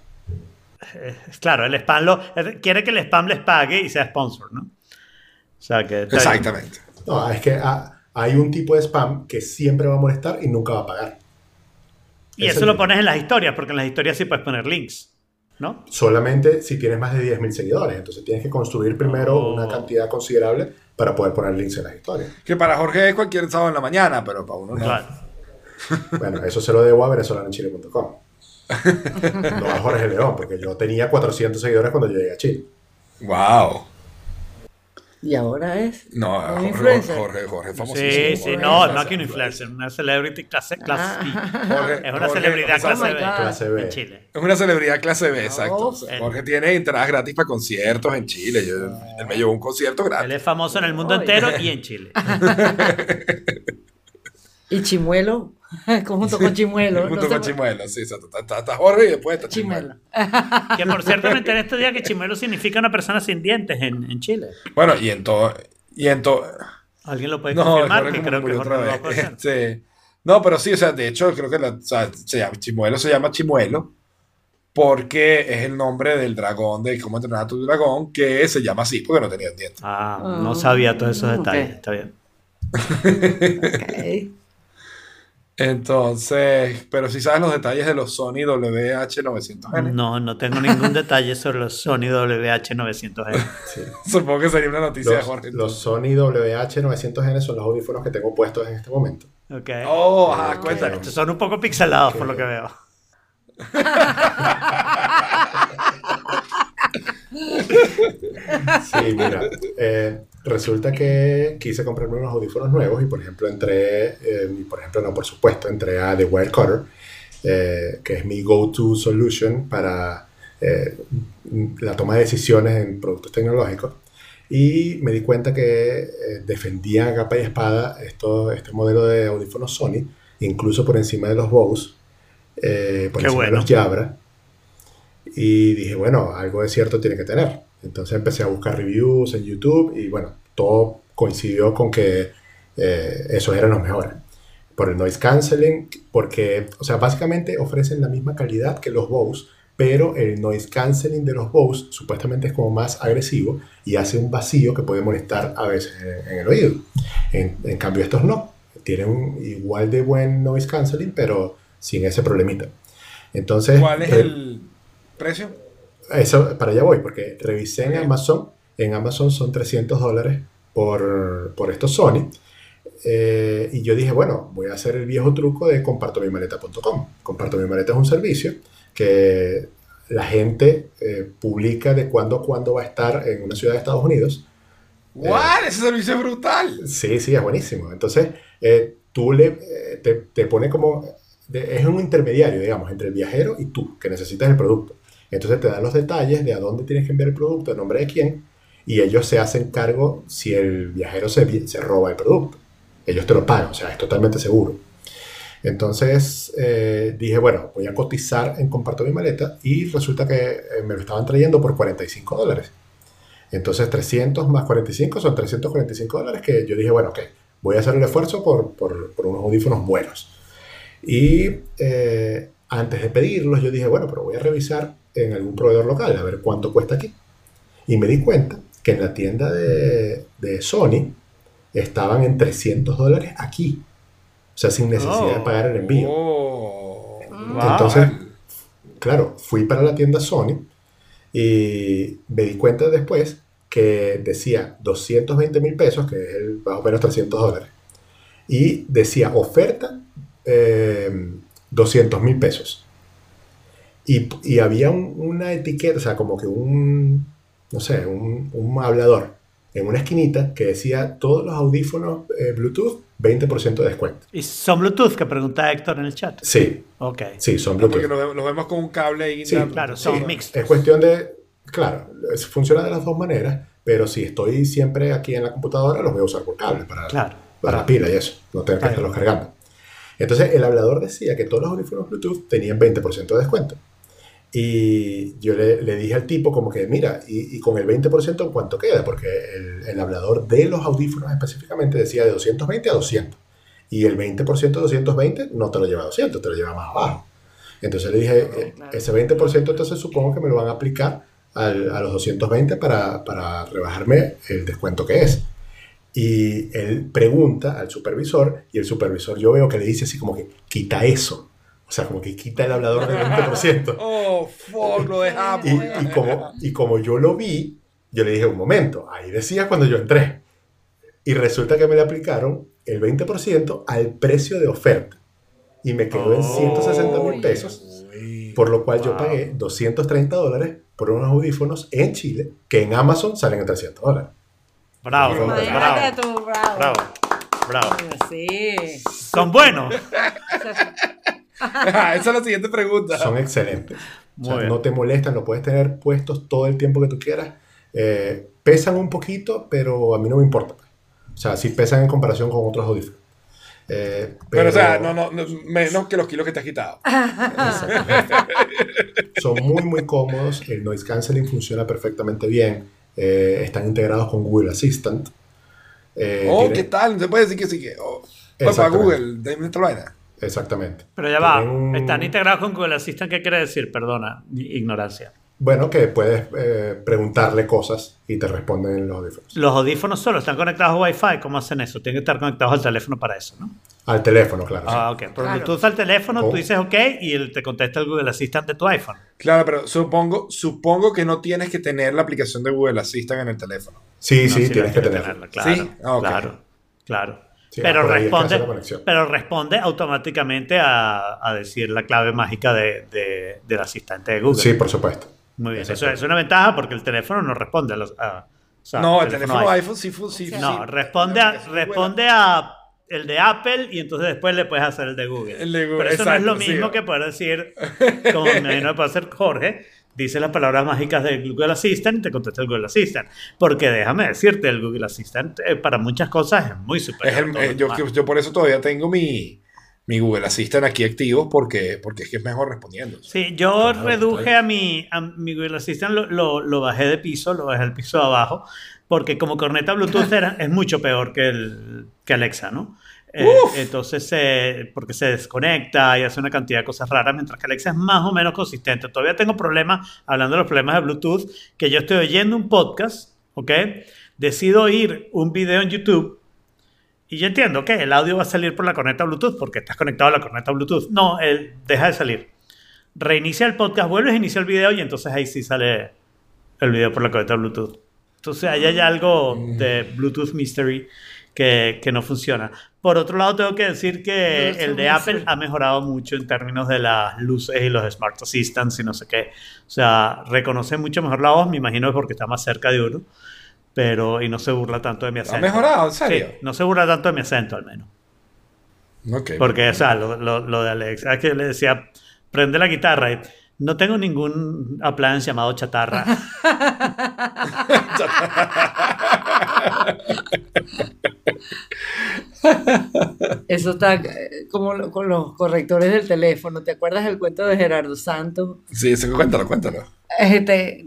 C: Claro, el spam lo, quiere que el spam les pague y sea sponsor, ¿no? O sea que. está bien.
D: Exactamente.
E: No, es que ah, hay un tipo de spam que siempre va a molestar y nunca va a pagar.
C: Y eso lo
E: es-
C: pones en las historias, porque en las historias sí puedes poner links, ¿no?
E: Solamente si tienes más de 10.000 seguidores. Entonces tienes que construir primero
C: Oh.
E: una cantidad considerable para poder poner links en las historias.
D: Que para Jorge es cualquier sábado en la mañana, pero para uno no.
C: Claro.
E: Bueno, eso se lo debo a venezolanochile.com. No a Jorge León, porque yo tenía 400 seguidores cuando yo llegué a Chile.
D: Wow.
B: Y ahora es.
D: No, Jorge,
B: influencer.
D: Jorge, Jorge,
C: Sí,
D: famosísimo.
C: sí,
D: Jorge,
C: no, no aquí un influencer, una celebrity clase, clase B.
D: Jorge-
C: Es una
D: Jorge-
C: celebridad
B: Oh
C: clase
B: my
C: B.
E: Clase B.
C: en Chile.
D: Es una celebridad clase B, exacto.
B: Oh,
C: él-
D: Jorge tiene entradas gratis para conciertos en Chile. Yo- él me llevó un concierto
C: Él
D: gratis.
C: es famoso en el mundo entero y en Chile.
B: Y Chimuelo, junto con Chimuelo.
D: Junto
B: no
D: con
B: se-
D: Chimuelo, sí, exacto. Está, está- Jorge y después está Chimuelo.
B: Chimuelo.
C: Que por cierto me enteré este día que chimuelo significa una persona sin dientes en, en Chile.
D: Bueno, y en todo. Y en todo.
C: ¿Alguien lo puede
D: No,
C: confirmar? Que creo que Jorge lo va a
D: vez.
C: poder hacer.
D: Este, no, pero sí, o sea, de hecho, creo que la- o sea, se llama, Chimuelo se llama Chimuelo porque es el nombre del dragón de cómo entrenar a tu dragón, que se llama así porque no tenía dientes.
C: Ah, no sabía todos esos detalles. Está bien.
B: Ok.
D: Entonces, pero si sabes los detalles de los Sony WH900N,
C: No, no tengo ningún detalle sobre los Sony WH900N.
E: Sí.
D: supongo que sería una noticia de
E: Los,
D: Jorge.
E: los Sony WH900N son los audífonos que tengo puestos en este momento.
C: Ok.
D: Oh, ajá,
B: Ah,
D: cuéntanos.
C: Estos son un poco pixelados por lo que veo.
E: Sí, mira, eh, resulta que quise comprarme unos audífonos nuevos y por ejemplo entré, eh, y por ejemplo no, por supuesto, entré a The Wirecutter, eh, que es mi go-to solution para eh, la toma de decisiones en productos tecnológicos. Y me di cuenta que eh, defendía a capa y espada esto, este modelo de audífonos Sony, incluso por encima de los Bose, eh, por
C: Qué
E: encima
C: bueno.
E: de los Jabra. Y dije, bueno, algo de cierto tiene que tener. Entonces empecé a buscar reviews en YouTube y bueno, todo coincidió con que eh, esos eran los mejores. Por el noise cancelling, porque, o sea, básicamente ofrecen la misma calidad que los Bose, pero el noise cancelling de los Bose supuestamente es como más agresivo y hace un vacío que puede molestar a veces en, en el oído. En, en cambio, estos no. Tienen un igual de buen noise cancelling, pero sin ese problemita. Entonces,
D: ¿Cuál es
E: eh,
D: el precio?
E: Eso, para allá voy, porque revisé en Amazon. En Amazon son 300 dólares por, por estos Sony. Eh, y yo dije, bueno, voy a hacer el viejo truco de compartomimaleta.com. Comparto mi maleta es un servicio que la gente eh, publica de cuándo a cuándo va a estar en una ciudad de Estados Unidos.
D: ¿What? Ese servicio es brutal.
E: Sí, sí, es buenísimo. Entonces, eh, tú le, eh, te, te pone como, de- es un intermediario, digamos, entre el viajero y tú, que necesitas el producto. Entonces te dan los detalles de a dónde tienes que enviar el producto, el nombre de quién, y ellos se hacen cargo si el viajero se, se roba el producto. Ellos te lo pagan, o sea, es totalmente seguro. Entonces eh, dije, bueno, voy a cotizar en Comparto mi maleta y resulta que eh, me lo estaban trayendo por 45 dólares. Entonces 300 más 45 son 345 dólares que yo dije, bueno, ok, voy a hacer el esfuerzo por, por- por unos audífonos buenos. Y eh, antes de pedirlos yo dije, bueno, pero voy a revisar en algún proveedor local a ver cuánto cuesta aquí. Y me di cuenta que en la tienda de, de Sony estaban en 300 dólares aquí. O sea, sin necesidad de
C: Oh.
E: pagar el envío.
D: Oh.
C: Wow.
E: Entonces, claro, fui para la tienda Sony y me di cuenta después que decía 220 mil pesos, que es el, más o menos 300 dólares, y decía oferta eh, 200 mil pesos. Y, y había un- una etiqueta, o sea, como que un, no sé, un, un hablador en una esquinita que decía todos los audífonos eh, Bluetooth 20% de descuento.
C: ¿Y son Bluetooth que pregunta Héctor en el chat?
E: Sí,
C: Ok.
E: sí, son
D: No,
E: Bluetooth.
D: porque los, vemos- con un cable ahí.
E: Sí.
C: Claro, son
E: Sí,
C: mixtos.
E: Es cuestión de, claro, es- funciona de las dos maneras, pero si estoy siempre aquí en la computadora, los voy a usar por cable para,
C: Claro.
E: para la pila y eso, no tener que estarlos cargando. Entonces, el hablador decía que todos los audífonos Bluetooth tenían 20% de descuento. Y yo le, le dije al tipo como que, mira, y, y con el 20% en cuánto queda, porque el, el hablador de los audífonos específicamente decía de 220 a 200. Y el 20% de 220 no te lo lleva a 200, te lo lleva más abajo. Entonces le dije, eh, ese 20% entonces supongo que me lo van a aplicar al- a los 220 para, para rebajarme el descuento que es. Y él pregunta al supervisor y el supervisor yo veo que le dice así como que quita eso. O sea, como que quita el hablador del 20%.
D: Oh, fuck, lo dejamos.
E: Y, y como, y como yo lo vi, yo le dije, un momento, ahí decía cuando yo entré. Y resulta que me le aplicaron el 20% al precio de oferta. Y me quedó en 160 mil pesos, por lo cual yo
C: Wow.
E: pagué 230 dólares por unos audífonos en Chile, que en Amazon salen en 300 dólares.
C: Bravo, bravo,
B: tú, bravo.
C: bravo, bravo.
B: Sí.
C: Son buenos.
D: Esa es la siguiente pregunta.
E: Son excelentes. O sea, no te molestan, lo puedes tener puestos todo el tiempo que tú quieras. Eh, pesan un poquito, pero a mí no me importa. O sea, sí pesan en comparación con otros audífonos. Eh,
D: Pero, o sea, no, no, no, menos que los kilos que te has quitado.
E: Son muy, muy cómodos. El noise cancelling funciona perfectamente bien. Eh, están integrados con Google Assistant. Eh,
D: oh, ¿qué tal? Se puede decir que sí que. Oh. Pues para. Google, de esta vaina.
E: Exactamente.
C: Pero ya va.
E: Un-
C: Están integrados con Google Assistant. ¿Qué quiere decir? Perdona, mi ignorancia.
E: bueno, que puedes eh, preguntarle cosas y te responden en los audífonos.
C: Los audífonos solo están conectados a Wi-Fi. ¿Cómo hacen eso? Tienen que estar conectados al teléfono para eso, ¿no?
E: Al teléfono, claro. sí.
C: Ah, ok. Por
B: Claro.
C: Bluetooth al teléfono,
E: ¿Cómo?
C: tú dices ok y él te contesta el Google Assistant de tu iPhone.
D: Claro, pero supongo, supongo que no tienes que tener la aplicación de Google Assistant en el teléfono.
E: Sí,
C: No,
E: sí,
C: sí,
E: tienes que
C: hay
E: tenerlo.
C: Claro,
D: ¿Sí? Ah,
C: claro, claro.
E: Sí,
C: pero, responde, pero responde automáticamente a, a decir la clave mágica de, de- del asistente de Google.
E: Sí, por supuesto.
C: Muy bien. Eso es una ventaja porque el teléfono no responde a los. a- o sea,
D: no, el teléfono
C: iPhone.
D: iPhone sí fue. Sí,
C: No,
D: sí.
C: responde, a, responde a el de Apple y entonces después le puedes hacer el de Google.
D: El de Google,
C: Pero eso no es lo
D: sí.
C: mismo que poder decir, como me imagino que puede hacer Jorge, dice las palabras mágicas de Google Assistant y te contesta el Google Assistant. Porque déjame decirte, el Google Assistant eh, para muchas cosas es muy superior.
D: Es el- eh, yo, por eso todavía tengo mi, mi Google Assistant aquí activo porque, porque es que es mejor respondiendo.
C: Sí, yo
E: Claro,
C: reduje
E: claro.
C: a mi, a mi Google Assistant, lo, lo, lo bajé de piso, lo bajé al piso de abajo, porque como corneta Bluetooth era, es mucho peor que, el, que Alexa, ¿no? Eh, entonces, eh, porque se desconecta y hace una cantidad de cosas raras, mientras que Alexa es más o menos consistente. Todavía tengo problemas, hablando de los problemas de Bluetooth, que yo estoy oyendo un podcast, ¿ok? Decido oír un video en YouTube y yo entiendo que el audio va a salir por la corneta Bluetooth porque estás conectado a la corneta Bluetooth. No, él deja de salir. Reinicia el podcast, vuelves a iniciar el video y entonces ahí sí sale el video por la corneta Bluetooth. Entonces ahí hay algo de Bluetooth Mystery que, que no funciona. Por otro lado, tengo que decir que
B: Bluetooth
C: el de Apple ha mejorado mucho en términos de las luces y los Smart Assistants y no sé qué. O sea, reconoce mucho mejor la voz, me imagino es porque está más cerca de uno, pero y no se burla tanto de mi
D: ¿Ha
C: acento.
D: mejorado? ¿En serio?
C: Sí, no se burla tanto de mi acento al menos.
D: Ok.
C: Porque, o sea, lo, lo- lo de Alex, es que le decía, prende la guitarra y no tengo ningún appliance llamado chatarra.
B: Eso está eh, como lo- con los correctores del teléfono. ¿Te acuerdas del cuento de Gerardo Santos?
D: Sí, eso cuéntalo, cuéntalo.
B: Este,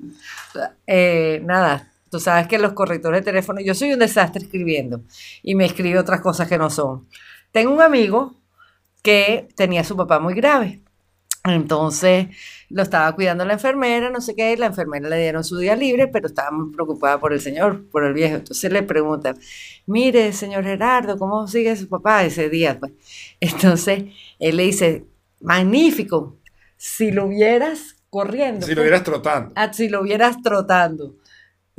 B: eh, nada, tú sabes que los correctores de teléfono, yo soy un desastre escribiendo y me escribe otras cosas que no son. Tengo un amigo que tenía a su papá muy grave. Entonces lo estaba cuidando la enfermera, no sé qué, y la enfermera le dieron su día libre, pero estaba muy preocupada por el señor, por el viejo. Entonces le pregunta, mire, señor Gerardo, ¿cómo sigue su papá ese día? Pues, entonces él le dice, magnífico, si lo vieras corriendo.
D: Si lo vieras trotando.
B: Ah, si lo vieras trotando.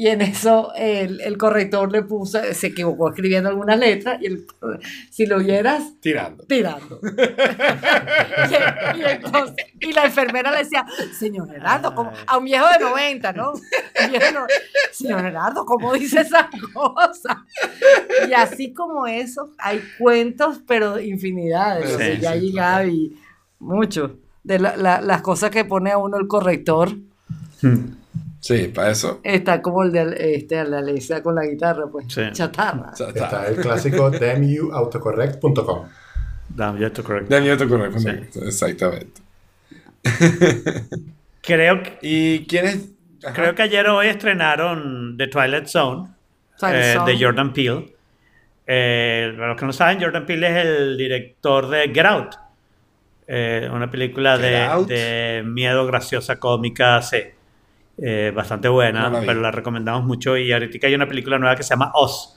B: Y en eso el, el corrector le puso, se equivocó escribiendo algunas letras, y el- si lo vieras
D: Tirando.
B: tirando. y, y entonces- y la enfermera le decía, señor Gerardo, ¿cómo? a un viejo de 90, ¿no? Viejo señor Gerardo, ¿cómo dice esas cosas? Y así como eso, hay cuentos, pero infinidades.
D: Sí,
B: de
D: sí, claro.
B: Gaby, mucho. De la- la- las cosas que pone a uno el corrector.
D: Sí, para eso.
B: Está como el de, este, el de Alexa con la guitarra, pues.
C: Sí.
B: Chatarra.
D: Está.
E: El clásico demuautocorrect.com.
C: Damn, you have to correct.
D: Daniel te correcto.
C: Sí.
D: Exactamente.
C: Creo que,
D: ¿Y quién es? Ajá.
C: creo que ayer o hoy estrenaron The Twilight Zone,
B: Twilight
C: eh,
B: Zone.
C: de Jordan Peele. Eh, para los que no saben, Jordan Peele es el director de Get Out. Eh, una película
D: Get
C: de,
D: Out.
C: de miedo graciosa, cómica, sí. Eh, bastante buena,
D: No la vi.
C: pero la recomendamos mucho. Y ahorita hay una película nueva que se llama Oz.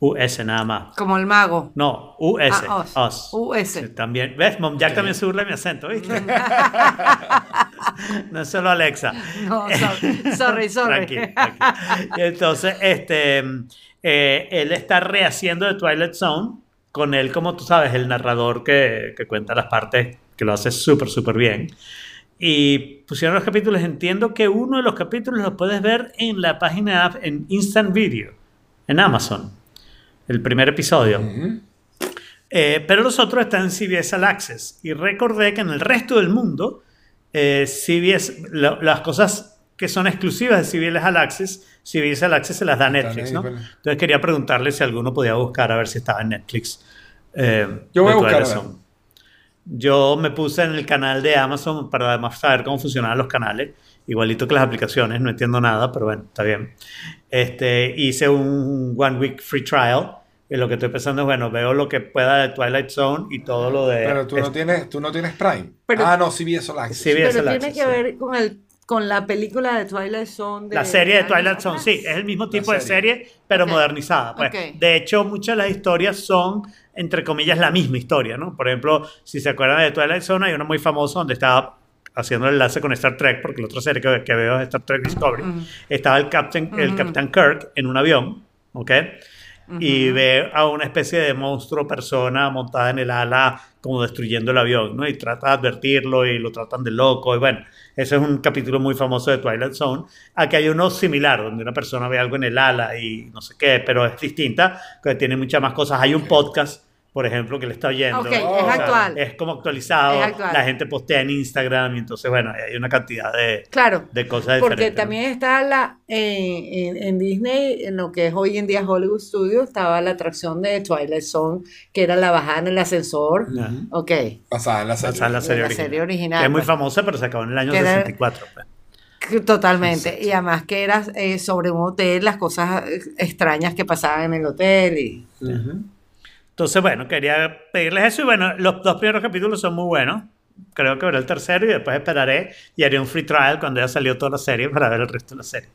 C: US nada más.
B: Como el mago.
C: No, US.
B: Ah, Oz.
C: Oz.
B: US.
C: Sí, también. ¿Ves? Mom Jack también se burla de mi acento, ¿viste? no es solo Alexa.
B: No, sorry, sorry. sorry.
C: Tranquilo, tranquilo. Y entonces, este, eh, él está rehaciendo de Twilight Zone con él, como tú sabes, el narrador que, que cuenta las partes, que lo hace súper, súper bien. Y pusieron los capítulos. Entiendo que uno de los capítulos lo puedes ver en la página app en Instant Video, en Amazon. El primer episodio. Eh, pero los otros están en CBS All Access. Y recordé que en el resto del mundo, eh, CBS, lo- las cosas que son exclusivas de CBS All Access, CBS All Access se las da Netflix, ¿no? Entonces quería preguntarle si alguno podía buscar a ver si estaba en Netflix. eh,
D: Yo voy a buscar,
C: Twilight
D: a ver.
C: Zone. Yo me puse en el canal de Amazon para además saber cómo funcionaban los canales, igualito que las aplicaciones, no entiendo nada, pero bueno, está bien. Este, hice un one week free trial y lo que estoy pensando es, bueno, veo lo que pueda de Twilight Zone y todo lo de...
D: Pero tú no tienes, tú no tienes Prime.
B: Pero-
D: ah, no, CBS All Access.
C: CBS
B: Pero
C: All
B: tiene que
C: sí.
B: ver con el con la película de Twilight Zone.
C: La serie de Twilight Zone, sí, es el mismo tipo de
D: serie.
C: serie, pero
B: Ok.
C: modernizada. Pues.
B: Ok.
C: De hecho, muchas de las historias son, entre comillas, la misma historia, ¿no? Por ejemplo, si se acuerdan de Twilight Zone, hay una muy famosa donde estaba haciendo el enlace con Star Trek, porque la otra serie que, que veo es Star Trek Discovery. Estaba el Captain, el. Capitán Kirk en un avión, ¿ok? Y ve a una especie de monstruo persona montada en el ala, como destruyendo el avión, ¿no? Y trata de advertirlo y lo tratan de loco. Y bueno, ese es un capítulo muy famoso de Twilight Zone. Aquí hay uno similar, donde una persona ve algo en el ala y no sé qué, pero es distinta, que tiene muchas más cosas. Hay un podcast, por ejemplo, que le está oyendo.
B: Ok, es actual.
C: Es como actualizado.
B: Es actual.
C: La gente postea en Instagram y entonces, bueno, hay una cantidad de,
B: Claro.
C: de cosas
B: Porque
C: diferentes. ¿no?
B: también está la eh, en, en Disney, en lo que es hoy en día Hollywood Studios, estaba la atracción de Twilight Zone, que era la bajada en el ascensor.
C: Ajá.
B: Ok.
D: Basada en la serie.
C: Es la serie
B: la
C: original.
B: serie original,
C: Que es muy
B: pues.
C: famosa, pero se acabó en el año
B: Que era-
C: 64. pues.
B: Totalmente. Y además que era eh, sobre un hotel, las cosas eh, extrañas que pasaban en el hotel. Y...
C: Entonces, bueno, quería pedirles eso. Y bueno, los dos primeros capítulos son muy buenos. Creo que veré el tercero y después esperaré y haré un free trial cuando ya salió toda la serie para ver el resto de la serie.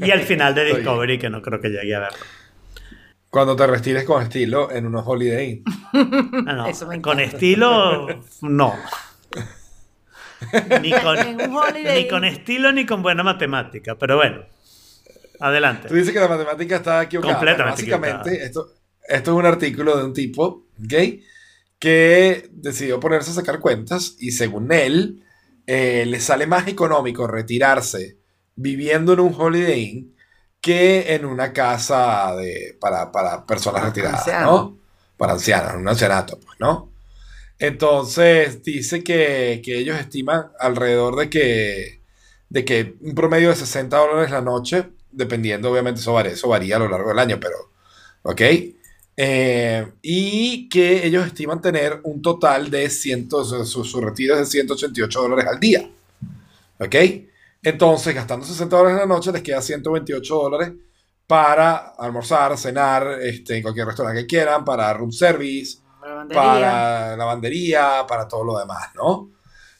C: y al final de. Discovery, que no creo que llegue a verlo.
D: Cuando te retires con estilo en unos Holiday Inn.
C: Ah, no,
B: Eso me
C: con estilo, no. Ni con, ni estilo ni con buena matemática. Pero bueno, adelante.
D: Tú dices que la matemática está equivocada.
C: Completamente
D: Bueno, básicamente,
C: equivocada.
D: esto, esto es un artículo de un tipo gay que decidió ponerse a sacar cuentas y según él, eh, le sale más económico retirarse viviendo en un Holiday Inn que en una casa de, para, para personas retiradas. ¿no? Para ancianos, un ancianato, pues, ¿no? Entonces dice que, que ellos estiman alrededor de que, de que un promedio de 60 dólares la noche, dependiendo, obviamente eso varía, eso varía a lo largo del año, pero, ¿ok? Eh, y que ellos estiman tener un total de 100, su, su- retiro es de 188 dólares al día, ¿ok? Entonces, gastando 60 dólares en la noche, les queda 128 dólares para almorzar, cenar, este, en cualquier restaurante que quieran, para room service,
B: Lavandería.
D: para lavandería, para todo lo demás, ¿no?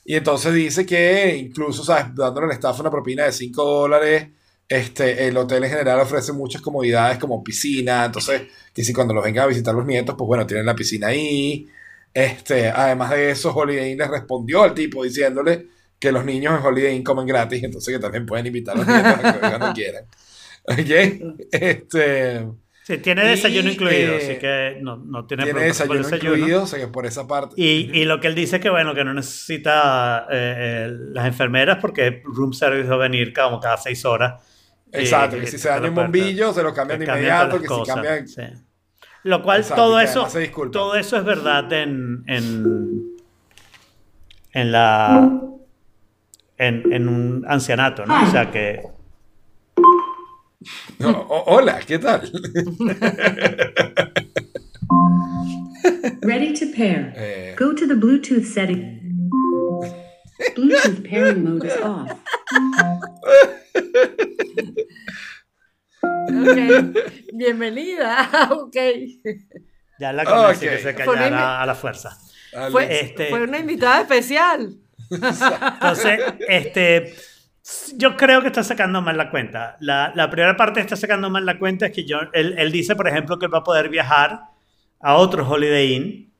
D: Y entonces dice que incluso, ¿sabes? Dándole al staff una propina de 5 dólares, este, el hotel en general ofrece muchas comodidades como piscina, entonces, que si cuando los vengan a visitar los nietos, pues bueno, tienen la piscina ahí. Este, además de eso, Holiday Inn les respondió al tipo diciéndole que los niños en Holiday Inn comen gratis, entonces que también pueden invitar a los nietos a que cuando quieran. ¿Ok? Este...
C: Sí, tiene desayuno
D: Y,
C: incluido,
D: eh,
C: así que no, no tiene,
D: Tiene
C: por
D: desayuno, incluido, o sea que por esa parte.
C: Y, y lo que él dice es que, bueno, que no necesita eh, eh, las enfermeras porque room service va a venir como cada seis horas.
D: Exacto, que
C: y
D: si se daña un bombillo, se lo cambian de inmediato, que
C: las
D: si
C: cosas,
D: cambian...
C: sí. Lo cual
D: Exacto,
C: todo
D: que
C: eso, todo eso es verdad en, en, en la en, en un ancianato, ¿no? O sea que
D: No, o- hola, ¿qué tal?
F: Ready to pair.
D: Eh,
F: Go to the Bluetooth setting. Bluetooth pairing mode is off.
B: Ok. Bienvenida. ok.
C: ya la convencí que se callara a la fuerza.
D: dale.
B: Fue,
C: Este-
B: fue una invitada especial.
C: Entonces, este, yo creo que está sacando mal la cuenta. La, la primera parte está sacando mal la cuenta es que yo, él, él dice, por ejemplo, que él va a poder viajar a otro Holiday Inn,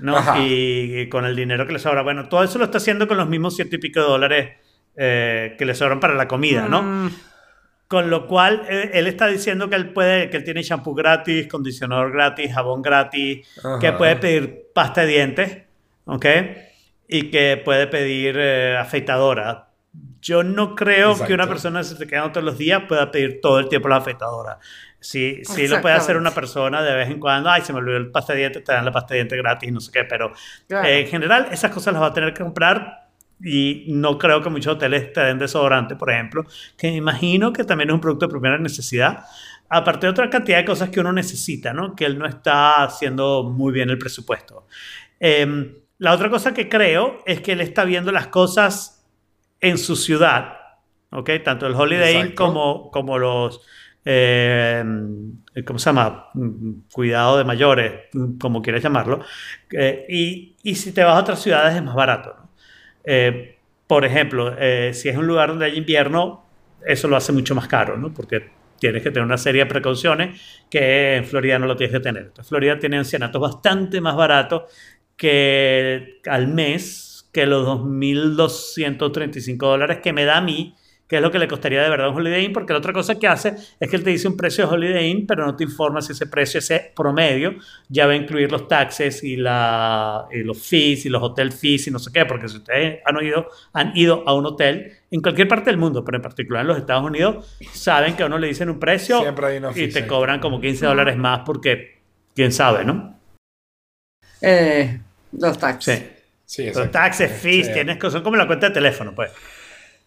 C: ¿no? Y, y con el dinero que le sobra. Bueno, todo eso lo está haciendo con los mismos ciento y pico de dólares eh, que le sobran para la comida, ¿no?
B: Mm,
C: Con lo cual, él, él está diciendo que él puede, que él tiene shampoo gratis, condicionador gratis, jabón gratis, que puede pedir pasta de dientes, ¿ok? Y que puede pedir eh, afeitadora. Yo no creo que una persona que se esté quedando todos los días pueda pedir todo el tiempo la afeitadora. Sí, sí lo puede hacer una persona de vez en cuando. Ay, se me olvidó el pasta de dientes, te dan la pasta de dientes gratis, no sé qué. Pero
B: Claro.
C: eh, en general, esas cosas las va a tener que comprar. Y no creo que muchos hoteles te den desodorante, por ejemplo, que me imagino que también es un producto de primera necesidad. Aparte de otra cantidad de cosas que uno necesita, ¿no? Que él no está haciendo muy bien el presupuesto. Em, la otra cosa que creo es que él está viendo las cosas en su ciudad, ¿ok? Tanto el Holiday Inn como, como los, eh, ¿cómo se llama? Cuidado de mayores, como quieras llamarlo. Eh, y, y si te vas a otras ciudades es más barato. Eh, por ejemplo, si es un lugar donde hay invierno, eso lo hace mucho más caro, ¿no? Porque tienes que tener una serie de precauciones que en Florida no lo tienes que tener. Florida tiene ancianatos bastante más baratos que al mes que los 2.235 dólares que me da a mí, que es lo que le costaría de verdad un Holiday Inn, porque la otra cosa que hace es que él te dice un precio de Holiday Inn, pero no te informa si ese precio, ese promedio, ya va a incluir los taxes y, la, y los fees y los hotel fees y no sé qué, porque si ustedes han, oído, han ido a un hotel en cualquier parte del mundo, pero en particular en los Estados Unidos, saben que a uno le dicen un precio y te cobran como 15 dólares más porque quién sabe, ¿no?
B: Eh, los.
C: Sí.
D: Sí,
C: Los taxes, fees,
D: Sí.
C: tienes que son como la cuenta de teléfono, pues.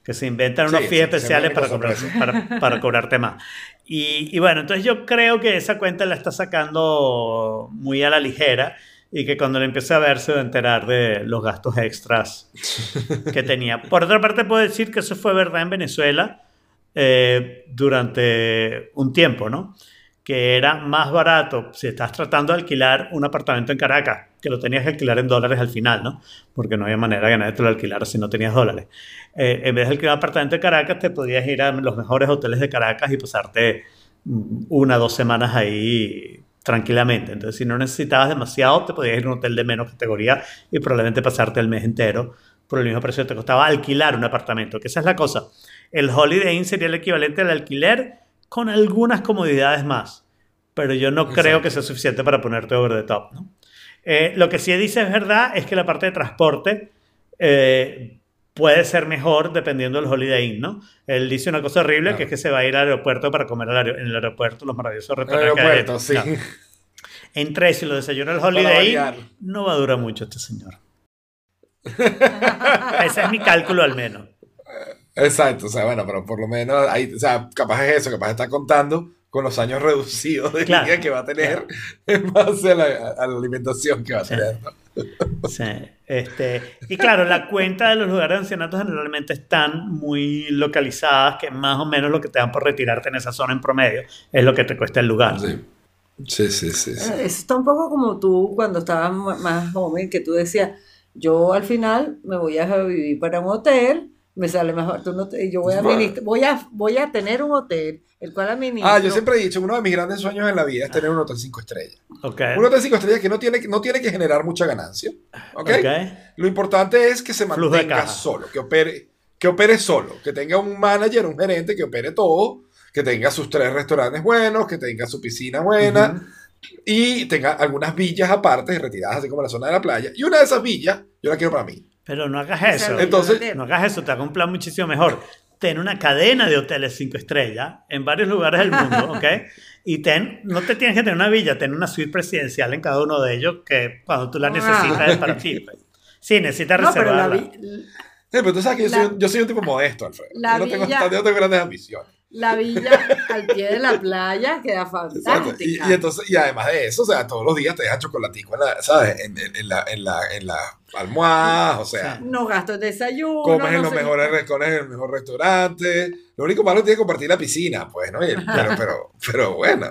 C: Que se inventan unos
D: Sí,
C: fees especiales para, cobrar- para, para cobrarte más. Y, y bueno, entonces yo creo que esa cuenta la está sacando muy a la ligera y que cuando le empiece a ver se va a enterar de los gastos extras que tenía. Por otra parte, puedo decir que eso fue verdad en Venezuela eh, durante un tiempo, ¿no? Que era más barato si estás tratando de alquilar un apartamento en Caracas, que lo tenías que alquilar en dólares al final, ¿no? Porque no había manera que nadie te lo alquilara si no tenías dólares. Eh, en vez de alquilar un apartamento en Caracas, te podías ir a los mejores hoteles de Caracas y pasarte mm, una o dos semanas ahí tranquilamente. Entonces, si no necesitabas demasiado, te podías ir a un hotel de menos categoría y probablemente pasarte el mes entero por el mismo precio que te costaba alquilar un apartamento, que esa es la cosa. El Holiday Inn sería el equivalente al alquiler con algunas comodidades más, pero yo no creo que sea suficiente para ponerte over the top. ¿no? Eh, lo que sí dice es verdad es que la parte de transporte eh, puede ser mejor dependiendo del Holiday Inn, ¿no? Él dice una cosa horrible,
D: Claro.
C: que es que se va a ir al aeropuerto para comer al aer- en el aeropuerto los maravillosos restaurantes que
D: aeropuerto, sí.
C: Claro. Entre y lo el Holiday. Inn, no va a durar mucho este señor. Ese es mi cálculo al menos.
D: Exacto, o sea, bueno, pero por lo menos, ahí, o sea, capaz es eso, capaz está contando con los años reducidos de
C: Claro.
D: vida que va a tener en base a la, a la alimentación que va a
C: Sí.
D: tener. ¿no?
C: Sí, este, y claro, la cuenta de los lugares de ancianatos generalmente están muy localizadas, que más o menos lo que te dan por retirarte en esa zona en promedio es lo que te cuesta el lugar.
D: Sí. Sí, sí, sí, sí.
B: Eh, Eso está un poco como tú cuando estabas más joven, que tú decías, yo al final me voy a vivir para un hotel, me sale mejor, tú no te- yo voy a, voy, a, voy a tener un hotel, el cual administro.
D: Ah, yo siempre he dicho, uno de mis grandes sueños en la vida es tener un hotel 5 estrellas.
C: Ok.
D: Un hotel 5 estrellas que no tiene, no tiene que generar mucha ganancia. ¿ok?
C: Ok.
D: Lo importante es que se mantenga solo, que opere, que opere solo, que tenga un manager, un gerente que opere todo, que tenga sus tres restaurantes buenos, que tenga su piscina buena y tenga algunas villas aparte, retiradas así como la zona de la playa. Y una de esas villas, yo la quiero para mí.
C: Pero no hagas eso.
D: Entonces-
C: no hagas eso, te hago un plan muchísimo mejor. Ten una cadena de hoteles cinco estrellas en varios lugares del mundo, ¿ok? Y ten, no te tienes que tener una villa, ten una suite presidencial en cada uno de ellos que cuando tú la
B: Ah.
C: necesitas es para ti. pues. Sí, necesitas
B: No, pero la,
C: reservarla.
B: vi-
D: Sí, pero tú sabes que yo,
B: La-
D: soy, yo soy un tipo modesto, Alfredo.
B: La
D: yo, no tengo,
B: villa-
D: yo no tengo grandes ambiciones.
B: La villa al pie de la playa queda fantástica.
D: Y, y entonces, y además de eso, o sea, todos los días te dejan chocolatico en la, ¿sabes? En, en- en la, en la, en la almohada, o sea,
B: no gastos desayuno.
D: comes en
B: no
D: los
B: sé-
D: mejores restaurantes, en el mejor restaurante. Lo único malo es que tienes que compartir la piscina, pues, ¿no? El- pero, pero, pero bueno,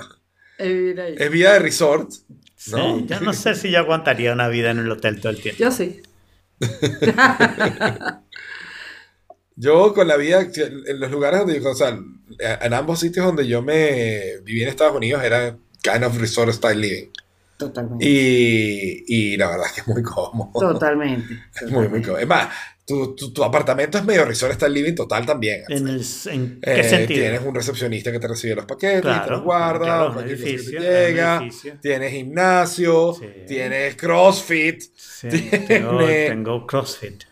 D: es vida de resort,
C: Sí,
D: ¿no?
C: yo no sé si yo aguantaría una vida en el hotel todo el tiempo.
B: Yo sí.
D: Yo con la vida, en los lugares donde yo, o sea, en ambos sitios donde yo me viví en Estados Unidos era kind of resort style living.
B: Totalmente.
D: Y, y la verdad es que es muy cómodo.
B: Totalmente.
D: Es muy, muy cómodo. Es más, tu, tu, tu apartamento es medio resort style living total también.
C: ¿En, el, en qué
D: Eh,
C: sentido?
D: Tienes un recepcionista que te recibe los paquetes,
C: Claro,
D: te los guarda,
C: claro, un
D: cosa que te
C: edificio,
D: llega,
C: edificio.
D: tienes gimnasio,
C: Sí.
D: tienes crossfit,
C: Sí, tengo CrossFit.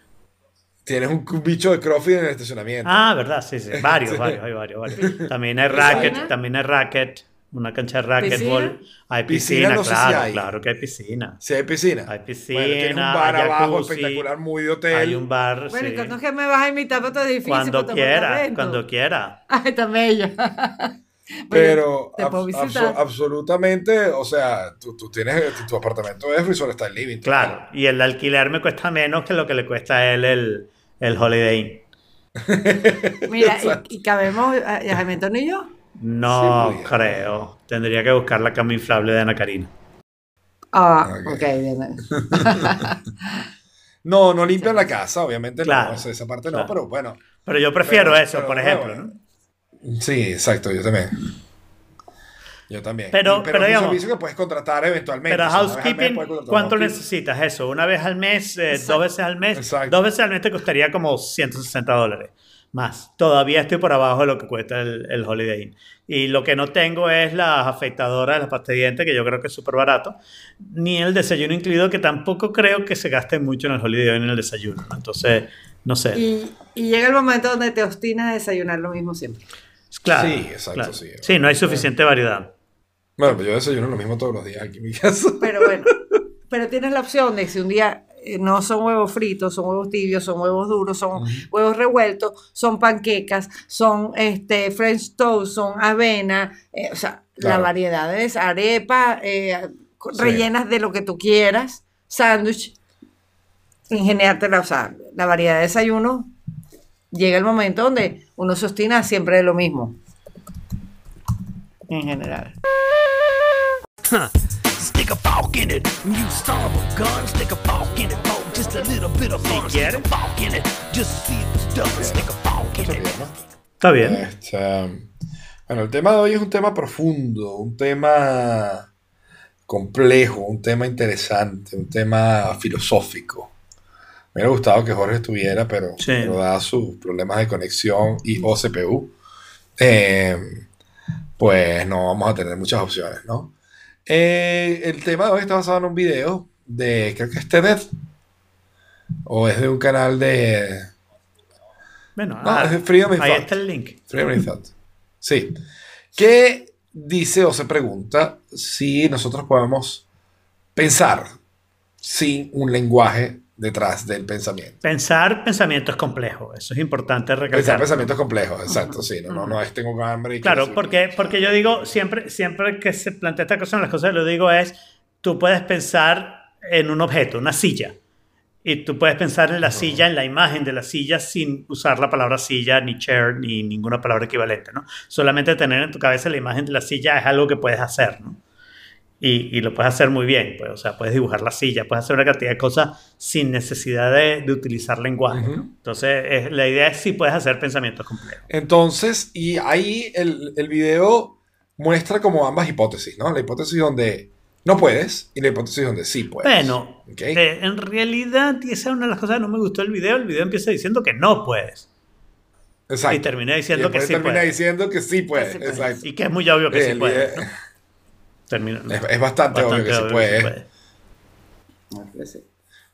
D: Tienes un bicho de crossfit en el estacionamiento.
C: Ah, verdad, sí, sí. Varios,
D: Sí.
C: varios, hay varios, varios. También hay racket,
B: ¿Piscina?
C: también hay racket, una cancha de racquetball. Hay
D: Piscina
C: piscina,
D: no sé si
C: claro,
D: hay.
C: claro que hay piscina.
D: Si hay piscina.
C: Hay piscina,
D: Bueno, tienes un bar
C: hay
D: abajo
C: jacuzzi,
D: espectacular, muy de hotel.
C: Hay un bar,
B: Bueno, ¿y
C: sí.
B: cuándo es que me vas a invitar para tu edificio?
C: Cuando quiera, cuando quiera.
B: Ay, tan bella.
D: Pero abso- absolutamente, o sea, tú, tú tienes, tu, tu apartamento es resort style living.
C: Claro, y el alquiler me cuesta menos que lo que le cuesta a él el, el Holiday Inn.
B: Mira, y, y cabemos, eh, Jaime Antonio y yo.
C: No
D: Sí,
C: creo. Tendría que buscar la cama inflable de Ana Karina.
B: Ah,
D: Ok.
B: ok, bien.
D: No, no limpian la casa, obviamente
C: Claro,
D: no, esa- parte
C: claro.
D: no, pero bueno.
C: Pero yo prefiero
D: Pero-
C: eso,
D: pero
C: por ejemplo.
D: Sí, exacto, yo también. Yo también.
C: Pero- pero
D: es un
C: digamos-
D: servicio que puedes contratar eventualmente.
C: Pero
D: o sea,
C: housekeeping, ¿cuánto
D: housekeeping.
C: necesitas eso? ¿Una vez al mes? eh. ¿Dos veces al mes?
D: Exacto.
C: Dos veces al mes te costaría como 160 dólares más. Todavía estoy por abajo de lo que cuesta el, el Holiday Inn. Y lo que no tengo es las afeitadoras, las pastas de dientes, que yo creo que es súper barato, ni el desayuno incluido, que tampoco creo que se gaste mucho en el Holiday Inn en el desayuno. ¿no? Entonces, no sé.
B: Y, y llega el momento donde te obstinas a desayunar lo mismo siempre.
C: Claro,
D: Sí, exacto,
C: claro.
D: sí.
C: Sí, no hay suficiente variedad.
D: Bueno, pues yo desayuno lo mismo todos los días aquí en mi casa.
B: Pero bueno, pero tienes la opción de si un día eh, no son huevos fritos, son huevos tibios, son huevos duros, son huevos revueltos, son panquecas, son este French toast, son avena, eh, o sea, la
D: Claro.
B: variedad es arepa, eh,
D: Sí.
B: rellenas de lo que tú quieras, sándwich, ingeniártela, o sea, la variedad de desayuno. Llega el momento donde uno se obstina siempre de lo mismo. En general.
A: Stick a fork in it, you son of a gun. Stick a fork in it, for just a little bit of fun. Stick
C: quieres.
A: a fork in it, just see if it's done. Stick a fork in it.
C: Está bien.
D: Este, bueno, el tema de hoy es un tema profundo, un tema complejo, un tema interesante, un tema filosófico. Me hubiera gustado que Jorge estuviera, pero,
C: Sí.
D: pero sus problemas de conexión y o CPU, eh, pues no vamos a tener muchas opciones, ¿no? Eh, el tema de hoy está basado en un video de, creo que es TED, o es de un canal de,
C: Bueno,
D: No,
C: ah,
D: es de Freedom
C: ahí
D: Thought.
C: está el link.
D: Freedom in Thought. Sí. Que dice o se pregunta si nosotros podemos pensar sin un lenguaje detrás del pensamiento.
C: Pensar pensamiento es complejo, eso es importante
D: Pensar
C: recalcar.
D: pensamientos complejos, exacto, sí. No, no, no es tengo hambre y
C: Claro, porque, porque yo digo, siempre, siempre que se plantea esta cosa, las cosas que lo digo es, tú puedes pensar en un objeto, una silla, y tú puedes pensar en la silla, en la imagen de la silla, sin usar la palabra silla, ni chair, ni ninguna palabra equivalente, ¿no? Solamente tener en tu cabeza la imagen de la silla es algo que puedes hacer, ¿no? Y, y lo puedes hacer muy bien, pues, o sea, puedes dibujar la silla, puedes hacer una cantidad de cosas sin necesidad de, de utilizar lenguaje, ¿no? Entonces, es- la idea es si puedes hacer pensamientos complejos.
D: Entonces, y ahí el, el video muestra como ambas hipótesis, ¿no? La hipótesis donde no puedes y la hipótesis donde sí puedes.
C: Bueno,
D: ¿ok?
C: eh, en realidad, y esa es una de las cosas que no me gustó del video. El video empieza diciendo que no puedes.
D: Exacto.
C: y termina diciendo que sí
D: termina
C: puedes.
D: diciendo que sí puede.
B: sí puede.
D: Exacto.
C: Y que es muy obvio que sí
D: El
C: puedes. ¿no? Termina-
D: es, es bastante, obvio que sí puede.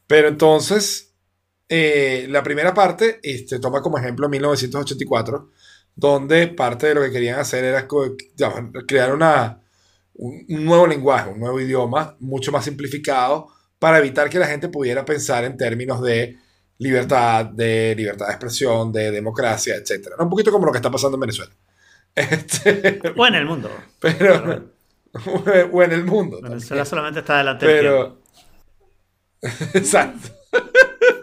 D: Pero entonces, eh, la primera parte este, toma como ejemplo 1984, donde parte de lo que querían hacer era crear una, un, un nuevo lenguaje, un nuevo idioma, mucho más simplificado, para evitar que la gente pudiera pensar en términos de libertad, de libertad de expresión, de democracia, etc. Un poquito como lo que está pasando en Venezuela. Este,
C: O en el mundo.
D: pero, o en el mundo.
C: Venezuela
D: también.
C: solamente está delante.
D: Pero, exacto.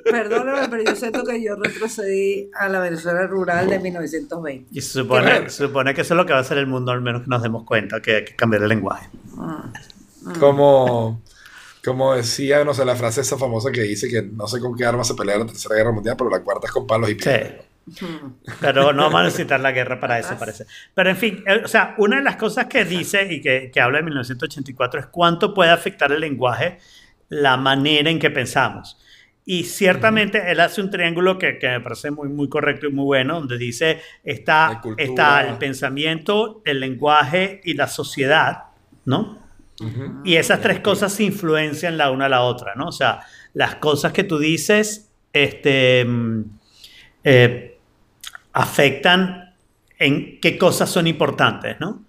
B: Perdóname, pero yo siento que yo retrocedí a la Venezuela rural de 1920.
C: Y se supone, se supone que eso es lo que va a hacer el mundo, al menos que nos demos cuenta, que hay que cambiar el lenguaje.
D: Como, como decía, no sé, la frase esa famosa que dice que no sé con qué arma se pelea la Tercera Guerra Mundial, pero la cuarta es con palos y
C: Sí. Pero no vamos a necesitar la guerra para eso, parece. Pero en fin, o sea, una de las cosas que dice y que, que habla de 1984 es cuánto puede afectar el lenguaje la manera en que pensamos. Y ciertamente él hace un triángulo que, que me parece muy, muy correcto y muy bueno, donde dice está, está el pensamiento, el lenguaje y la sociedad, ¿no? Y esas tres cosas se influencian la una a la otra, ¿no? O sea, las cosas que tú dices, este, mm, eh, afectan en qué cosas son importantes, ¿no?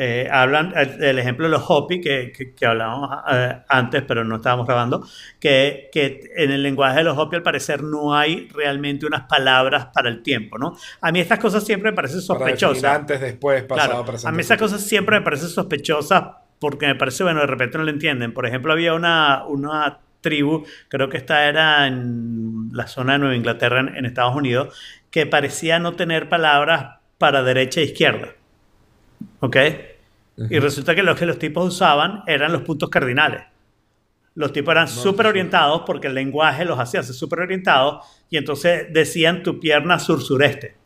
C: Eh, hablan el, el ejemplo de los Hopi que, que, que hablábamos eh, antes, pero no estábamos grabando, que, que en el lenguaje de los Hopi al parecer no hay realmente unas palabras para el tiempo, ¿no? A mí estas cosas siempre me parecen
D: Para
C: sospechosas.
D: antes, después, pasado,
C: Claro,
D: presente.
C: a mí
D: futuro.
C: cosas siempre me parecen sospechosas porque me parece, bueno, de repente no lo entienden. Por ejemplo, había una, una tribu, creo que esta era en la zona de Nueva Inglaterra, en, en Estados Unidos, que parecía no tener palabras para derecha e izquierda. ¿Ok? Y resulta que lo que los tipos usaban eran los puntos cardinales. Los tipos eran súper orientados porque el lenguaje los hacía súper orientados y entonces decían tu pierna sur-sureste.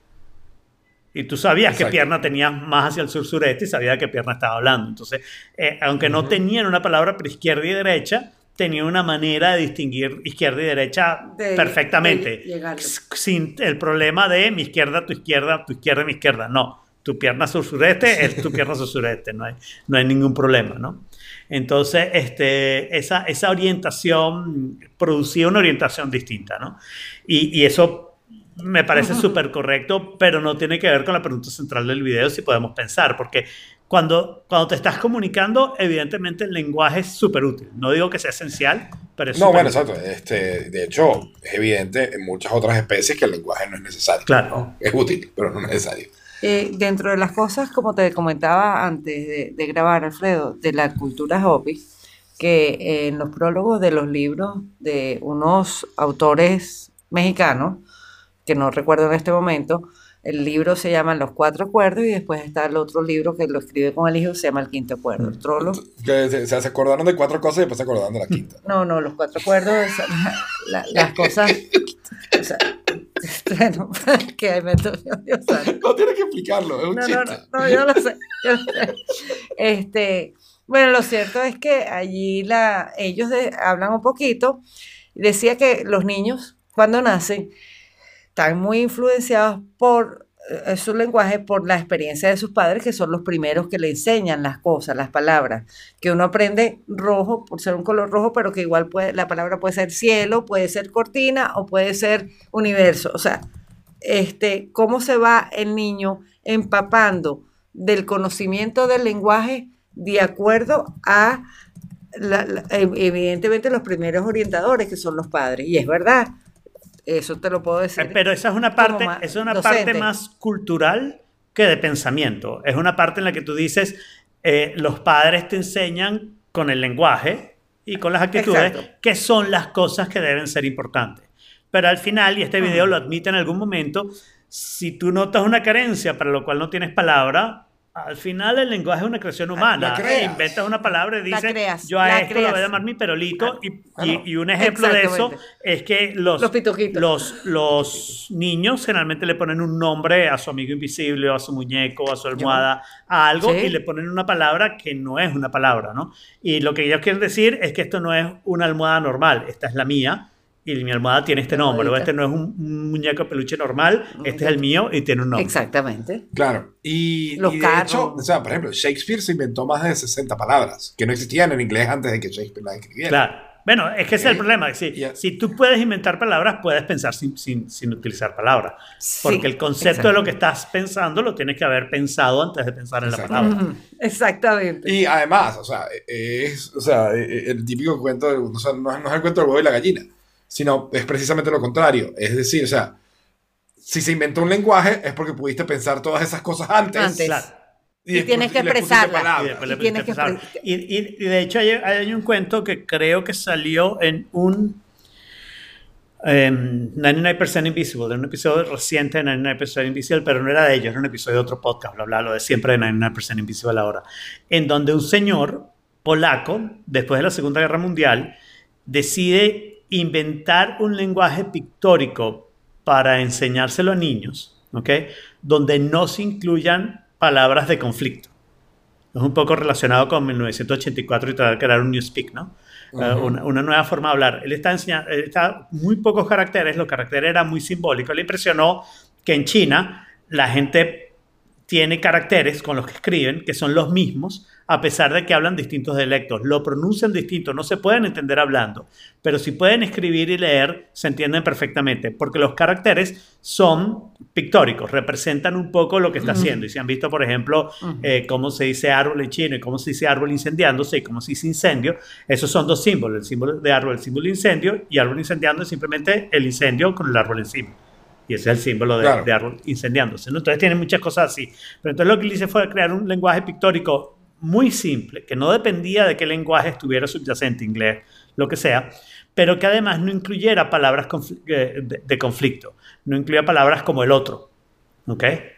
C: Y tú sabías qué
D: Exacto.
C: pierna tenías más hacia el sur-sureste y sabías qué pierna estaba hablando. Entonces, eh, aunque no tenían una palabra para izquierda y derecha, tenían una manera de distinguir izquierda y derecha
B: De-
C: perfectamente.
B: de
C: Sin el problema de mi izquierda, tu izquierda, tu izquierda, mi izquierda. No. Tu pierna sur-sureste es tu pierna sur-sureste. No hay, no hay ningún problema, ¿no? Entonces, este, esa, esa orientación producía una orientación distinta, ¿no? Y, y eso me parece súper correcto, pero no tiene que ver con la pregunta central del video, si podemos pensar, porque cuando, cuando te estás comunicando, evidentemente el lenguaje es súper útil. No digo que sea esencial, pero es
D: No, bueno,
C: útil.
D: exacto. Este, de hecho, es evidente en muchas otras especies que el lenguaje no es necesario.
C: Claro.
D: Es útil, pero no es necesario.
B: Eh, dentro de las cosas, como te comentaba antes de, de grabar, Alfredo, de la cultura Hopi, que eh, en los prólogos de los libros de unos autores mexicanos, que no recuerdo en este momento, el libro se llama Los Cuatro Acuerdos y después está el otro libro que lo escribe con el hijo, se llama El Quinto Acuerdo. El
D: Que se, se acordaron de cuatro cosas y después se acordaron de la quinta.
B: No, no, los cuatro acuerdos son la- la- las cosas. o sea, bueno, que hay método, Dios.
D: No tienes que explicarlo, es un
B: No, no,
D: chiste.
B: no, no, yo lo sé. yo lo sé. Este, bueno, lo cierto es que allí la, ellos de- hablan un poquito. Decía que los niños, cuando nacen, están muy influenciados por eh, su lenguaje, por la experiencia de sus padres, que son los primeros que le enseñan las cosas, las palabras. Que uno aprende rojo por ser un color rojo, pero que igual puede, la palabra puede ser cielo, puede ser cortina o puede ser universo. O sea, este, cómo se va el niño empapando del conocimiento del lenguaje de acuerdo a, evidentemente, los primeros orientadores, que son los padres. Y es verdad, eso te lo puedo decir.
C: Eh, Pero esa es una parte, esa es una
B: docente.
C: parte más cultural que de pensamiento. Es una parte en la que tú dices, eh, los padres te enseñan con el lenguaje y con las actitudes
B: Exacto.
C: qué son las cosas que deben ser importantes. Pero al final, y este video lo admite en algún momento, si tú notas una carencia para lo cual no tienes palabra, al final el lenguaje es una creación humana.
D: la creas.
C: Inventas una palabra y dices,
B: creas,
C: yo a
B: la
C: esto le voy a
B: creas.
C: llamar mi perolito. Y,
D: Claro.
C: y- y un ejemplo de eso es que los,
B: Los
C: los, los niños generalmente le ponen un nombre a su amigo invisible o a su muñeco o a su almohada, a algo
B: Sí.
C: y le ponen una palabra que no es una palabra, ¿no? Y lo que ellos quieren decir es que esto no es una almohada normal, esta es la mía y mi almohada tiene este nombre, o
B: Almohadita.
C: este no es un, un muñeco de peluche normal, este es el mío y tiene un nombre.
B: Exactamente.
D: Claro. Y,
B: Los
D: y de
B: carros.
D: hecho, o sea, por ejemplo, Shakespeare se inventó más de 60 palabras que no existían en inglés antes de que Shakespeare las escribiera.
C: Claro. Bueno, es que ese es el problema. Si,
D: Ya.
C: si tú puedes inventar palabras, puedes pensar sin, sin, sin utilizar palabras. Porque
B: Sí,
C: el concepto de lo que estás pensando lo tienes que haber pensado antes de pensar en la palabra.
B: Exactamente.
D: Y además, o sea, es o sea, el típico cuento, de- o sea, no, es- no es el cuento del huevo y la gallina, sino es precisamente lo contrario. Es decir, o sea, si se inventó un lenguaje es porque pudiste pensar todas esas cosas antes.
B: Antes.
C: Claro.
B: Y
D: después
B: tienes que expresarlas.
C: Y
D: palabras.
C: después le
B: Y tienes que
C: palabras.
B: expre-
C: Y, y- y de hecho hay, hay un cuento que creo que salió en un em, 99% Invisible, en un episodio reciente de 99% Invisible, pero no era de ellos, era un episodio de otro podcast, bla, bla, lo de siempre de 99% Invisible ahora, en donde un señor polaco, después de la Segunda Guerra Mundial, decide inventar un lenguaje pictórico para enseñárselo a niños, ¿ok? Donde no se incluyan palabras de conflicto. Es un poco relacionado con 1984 y tratar de crear un Newspeak, ¿no? Eh, una, una nueva forma de hablar. Él está enseñando, él está muy pocos caracteres, los caracteres eran muy simbólicos. Le impresionó que en China la gente tiene caracteres con los que escriben que son los mismos, a pesar de que hablan distintos dialectos. Lo pronuncian distinto, no se pueden entender hablando, pero si pueden escribir y leer, se entienden perfectamente, porque los caracteres son pictóricos, representan un poco lo que está haciendo. Y si han visto, por ejemplo, eh, cómo se dice árbol en chino y cómo se dice árbol incendiándose y cómo se dice incendio, esos son dos símbolos, el símbolo de árbol, el símbolo de incendio, y árbol incendiando es simplemente el incendio con el árbol encima. Y ese es el símbolo de,
D: Claro.
C: de árbol incendiándose. ¿no? Entonces tiene muchas cosas así. Pero entonces lo que hizo fue crear un lenguaje pictórico muy simple, que no dependía de qué lenguaje estuviera subyacente, inglés, lo que sea, pero que además no incluyera palabras confl- eh, de, de conflicto, no incluía palabras como el otro, ¿ok? Eh,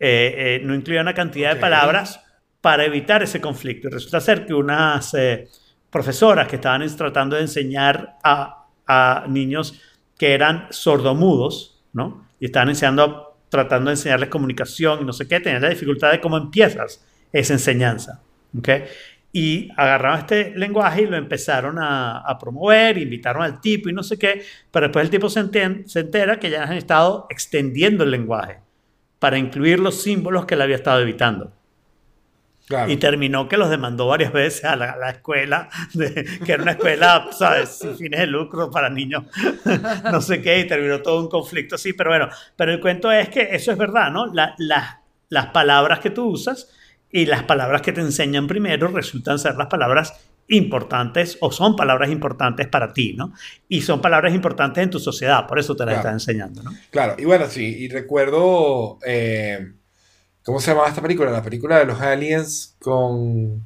C: eh, no incluía una cantidad de palabras para evitar ese conflicto. Y resulta ser que unas, eh, profesoras que estaban es- tratando de enseñar a, a niños que eran sordomudos, ¿no? Y estaban enseñando, tratando de enseñarles comunicación y no sé qué, tenían la dificultad de cómo empiezas esa enseñanza, ¿ok? Y agarraron este lenguaje y lo empezaron a, a promover, invitaron al tipo y no sé qué, pero después el tipo se, enten- se entera que ya han estado extendiendo el lenguaje para incluir los símbolos que él había estado evitando.
D: Claro.
C: Y terminó que los demandó varias veces a la, a la escuela, de- que era una escuela, ¿sabes?, sin fines de lucro para niños, no sé qué, y terminó todo un conflicto así. Pero bueno, pero el cuento es que eso es verdad, ¿no? La- la- las palabras que tú usas y las palabras que te enseñan primero resultan ser las palabras importantes o son palabras importantes para ti, ¿no? Y son palabras importantes en tu sociedad, por eso te las
D: Claro.
C: enseñando, ¿no?
D: Claro, y bueno, sí, y recuerdo, eh, ¿cómo se llamaba esta película? La película de los aliens con...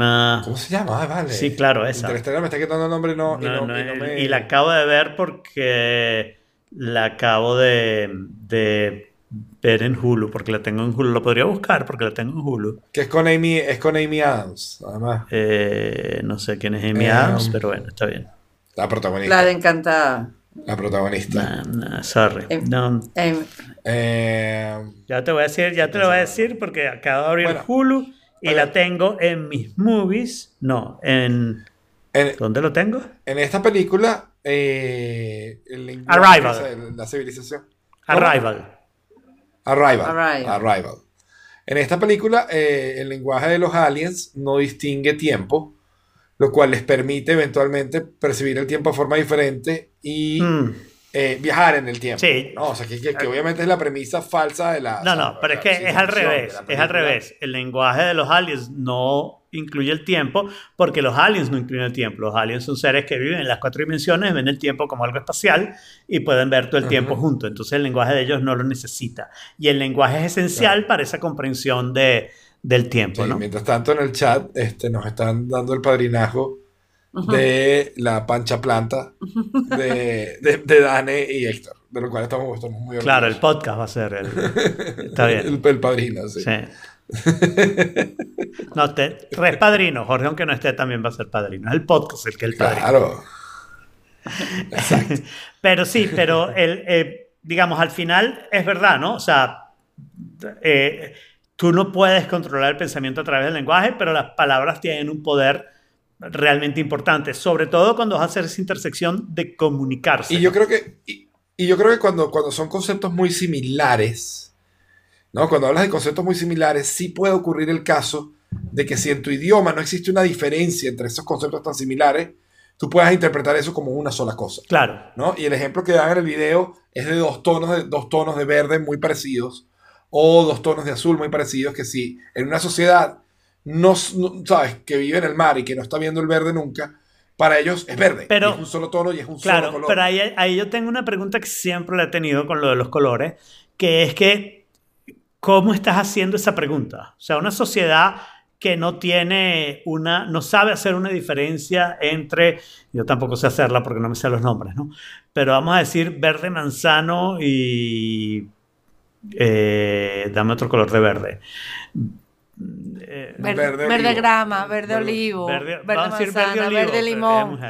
C: Ah,
D: ¿Cómo se llama? Ah, vale.
C: Sí, claro, esa.
D: Interestelar me está quitando el nombre y no, y
C: No,
D: no-
C: no,
D: y no me-
C: y la acabo de ver porque la acabo de, de ver en Hulu, porque la tengo en Hulu. Lo podría buscar porque la tengo en Hulu.
D: Que es con Amy, es con Amy Adams, además.
C: Eh, no sé quién es Amy
D: Eh,
C: Adams, pero bueno, está bien.
D: La protagonista.
B: La de Encantada.
D: La protagonista.
C: Nah, nah, sorry.
B: Em-
C: No,
B: Em,
D: Eh,
C: ya te voy a decir, ya te lo voy a decir porque acabo de abrir
D: Bueno.
C: Hulu y la tengo en mis movies. No, en...
D: en,
C: ¿Dónde lo tengo?
D: en esta película, eh, el
C: Arrival.
D: la civilización. ¿Cómo?
C: Arrival.
D: Arrival.
B: Arrival.
D: Arrival. En esta película, eh, el lenguaje de los aliens no distingue tiempo, lo cual les permite eventualmente percibir el tiempo de forma diferente y
C: Mm.
D: Eh, viajar en el tiempo.
C: Sí.
D: ¿no? O sea, que, que- que obviamente es la premisa falsa de la.
C: No, no, pero es que es al revés, es al revés. El lenguaje de los aliens no incluye el tiempo porque los aliens no incluyen el tiempo. Los aliens son seres que viven en las cuatro dimensiones, ven el tiempo como algo espacial y pueden ver todo el tiempo
D: Ujú.
C: junto. Entonces el lenguaje de ellos no lo necesita. Y el lenguaje es esencial para esa comprensión de, del tiempo,
D: Sí,
C: ¿no?
D: Mientras tanto, en el chat este, nos están dando el padrinazgo de la pancha planta de, de, de Dane y Héctor, de lo cual estamos, estamos muy
C: Claro, el
D: orgullosos.
C: podcast va a ser el... Está bien.
D: El, el padrino, sí.
C: Sí. No, te, es padrino. Jorge, aunque no esté, también va a ser padrino. Es el podcast el que es el padrino.
D: Claro.
C: Pero sí, pero el, eh, digamos, al final es verdad, ¿no? O sea, eh, tú no puedes controlar el pensamiento a través del lenguaje, pero las palabras tienen un poder realmente importante, sobre todo cuando vas a hacer esa intersección de comunicarse.
D: Y yo creo que, y, y yo creo que cuando, cuando son conceptos muy similares, ¿no? Cuando hablas de conceptos muy similares, sí puede ocurrir el caso de que si en tu idioma no existe una diferencia entre esos conceptos tan similares, tú puedas interpretar eso como una sola cosa.
C: Claro,
D: ¿no? Y el ejemplo que dan en el video es de dos tonos de, dos tonos de verde muy parecidos o dos tonos de azul muy parecidos que si en una sociedad no, no- sabes que vive en el mar y que no está viendo el verde nunca, para ellos es verde.
C: Pero-
D: es un solo tono y es un solo
C: claro,
D: color.
C: pero ahí, ahí yo tengo una pregunta que siempre la he tenido con lo de los colores, que es que, ¿cómo estás haciendo esa pregunta? O sea, una sociedad que no tiene una, no sabe hacer una diferencia entre, yo tampoco sé hacerla porque no me sé los nombres, ¿no? Pero vamos a decir verde manzano y eh, dame otro color de verde. Eh,
B: verde,
D: Verde
B: verde
D: olivo.
B: grama, verde
D: Verde-
B: olivo, verde, manzana,
C: olivo,
B: verde
C: pero
B: limón.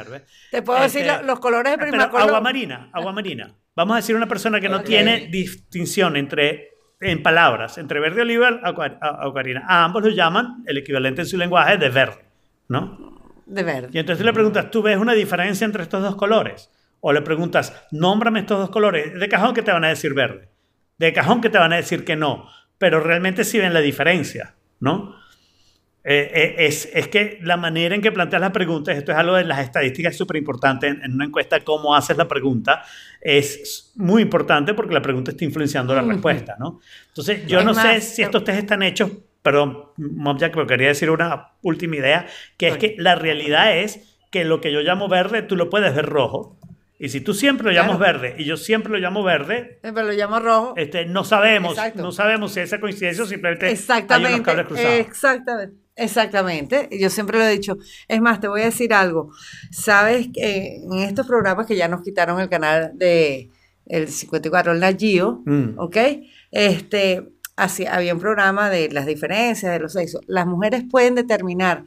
B: Te puedo decir
C: Este,
B: lo- los colores de
C: agua marina, agua marina. Vamos a decir una persona que no tiene distinción entre en palabras entre verde oliva y agua, a- agua marina. A ambos lo llaman el equivalente en su lenguaje de verde, ¿no?
B: De verde.
C: Y entonces le preguntas, ¿tú ves una diferencia entre estos dos colores? O le preguntas, nómbrame estos dos colores. De cajón que te van a decir verde. De cajón que te van a decir que no. Pero realmente sí ven la diferencia, ¿no? Eh, eh, es, es que la manera en que planteas las preguntas, esto es algo de las estadísticas súper importante en, en una encuesta, cómo haces la pregunta, es muy importante porque la pregunta está influenciando la respuesta, ¿no? Entonces, yo no sé si estos test están hechos, perdón, Mom Jack, pero quería decir una última idea, que es que la realidad es que lo que yo llamo verde, tú lo puedes ver rojo. Y si tú siempre lo llamas
B: Claro.
C: verde y yo siempre lo llamo verde,
B: Pero lo llamo rojo.
C: este, no sabemos,
B: Exacto.
C: no sabemos si esa coincidencia o simplemente hay unos
B: Exactamente.
C: cables cruzados.
B: Exactamente. Exactamente. Yo siempre lo he dicho. Es más, te voy a decir algo. Sabes que en estos programas que ya nos quitaron el canal de el 54, el Nagio,
C: Mm.
B: ¿ok? Este, así, había un programa de las diferencias de los sexos. Las mujeres pueden determinar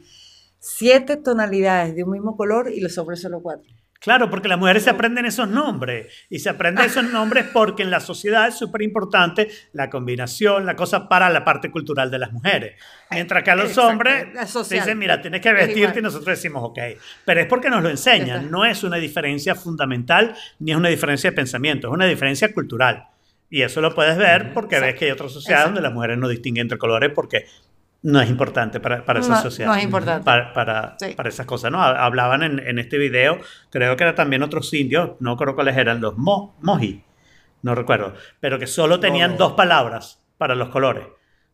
B: siete tonalidades de un mismo color y los hombres solo cuatro.
C: Claro, porque las mujeres se aprenden esos nombres. Y se aprenden esos nombres porque en la sociedad es súper importante la combinación, la cosa para la parte cultural de las mujeres. Mientras que a los hombres
B: social.
C: dicen, mira, tienes que
B: Es
C: vestirte y nosotros decimos, ok. Pero es porque nos lo enseñan. No es una diferencia fundamental ni es una diferencia de pensamiento, es una diferencia cultural. Y eso lo puedes ver porque ves que hay otras sociedades donde las mujeres no distinguen entre colores porque no es importante para, para esa
B: No,
C: sociedad.
B: no es importante.
C: Para, para,
B: Sí.
C: para esas cosas, ¿no? Ha- Hablaban en, en este video, creo que eran también otros indios, no recuerdo cuáles eran, los mo, moji, no recuerdo, pero que solo tenían
D: no.
C: dos palabras para los colores.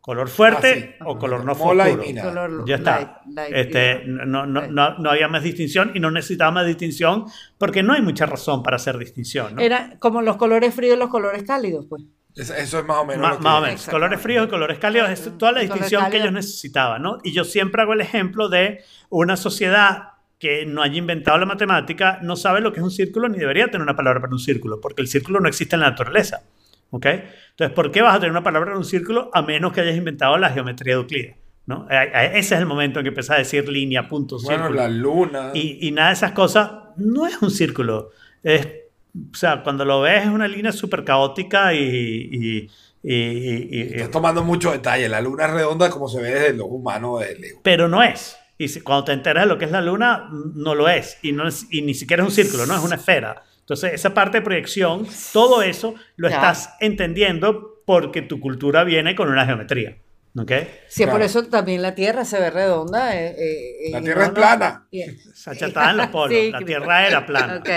C: Color fuerte
D: Ah, sí.
C: o color no
D: Mola
C: oscuro.
B: Color
C: Ya está.
B: light, light,
C: Este, no, no,
B: light.
C: no, no había más distinción y no necesitaba más distinción porque no hay mucha razón para hacer distinción. ¿no?
B: Era como los colores fríos y los colores cálidos, pues.
D: Es- Eso es más o menos. Lo que-
C: más o menos. Colores fríos y colores cálidos es toda la distinción que ellos necesitaban, ¿no? Y yo siempre hago el ejemplo de una sociedad que no haya inventado la matemática, no sabe lo que es un círculo ni debería tener una palabra para un círculo, porque el círculo no existe en la naturaleza. ¿Ok? Entonces, ¿por qué vas a tener una palabra para un círculo a menos que hayas inventado la geometría de Euclides? ¿no? A- a- Ese es el momento en que empiezas a decir línea, punto,
D: Bueno,
C: círculo.
D: la luna.
C: Y, y nada de esas cosas no es un círculo. Es, o sea, cuando lo ves es una línea súper caótica y... y- y- y- y-
D: Estás tomando mucho detalle. La luna es redonda como se ve desde los humanos de Leo.
C: pero no es. Y si- cuando te enteras de lo que es la luna, no lo es. Y, no es, y ni siquiera es un círculo, no es una esfera. Entonces, esa parte de proyección, todo eso lo
B: Ya.
C: estás entendiendo porque tu cultura viene con una geometría. ¿Ok?
B: Sí, por
D: Claro.
B: eso también la Tierra se ve redonda. eh, eh,
D: La
B: y
D: Tierra
B: no-
D: es plana.
B: y-
C: Se achatada en los polos.
B: Sí,
C: la Tierra era plana.
B: Ok,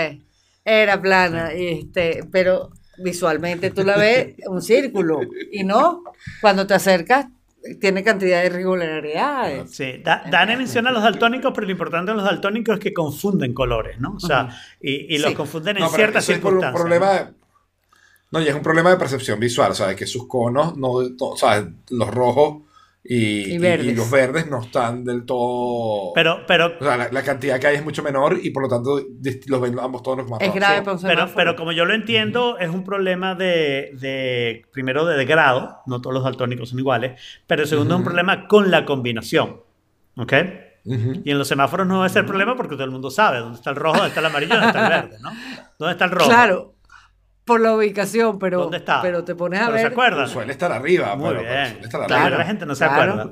B: era plana, este, pero visualmente tú la ves un círculo y no, cuando te acercas tiene cantidad de irregularidades.
C: Sí, Da- Dane menciona a los daltónicos, pero lo importante de los daltónicos es que confunden colores, ¿no? O sea, y, y los
B: Sí.
C: confunden en
D: No,
C: ciertas
D: eso es por un
C: circunstancias.
D: problema de- No, y es un problema de percepción visual, ¿sabes? Que sus conos, no, no- ¿sabes? Los rojos y,
B: Y
D: y-
B: verdes.
D: y los verdes no están del todo...
C: Pero, pero,
D: o sea, la, la cantidad que hay es mucho menor y por lo tanto los ven ambos tonos más
B: Es
D: rojos.
B: grave para un
C: pero,
B: semáforo.
C: pero como yo lo entiendo, es un problema de, de- primero, de grado, no todos los daltónicos son iguales, pero segundo, es un problema con la combinación, ¿ok? Y en los semáforos no debe ser problema porque todo el mundo sabe dónde está el rojo, dónde está el amarillo, dónde está el verde, ¿no? ¿Dónde está el rojo?
B: Claro, por la ubicación, pero,
C: ¿Dónde está?
B: pero te pones a
C: Pero se
B: ver.
C: acuerdan.
D: Suele estar arriba,
C: Muy
D: pero, pero
C: bien.
D: suele estar
C: Claro,
D: arriba.
C: la gente no se
B: Claro.
C: acuerda.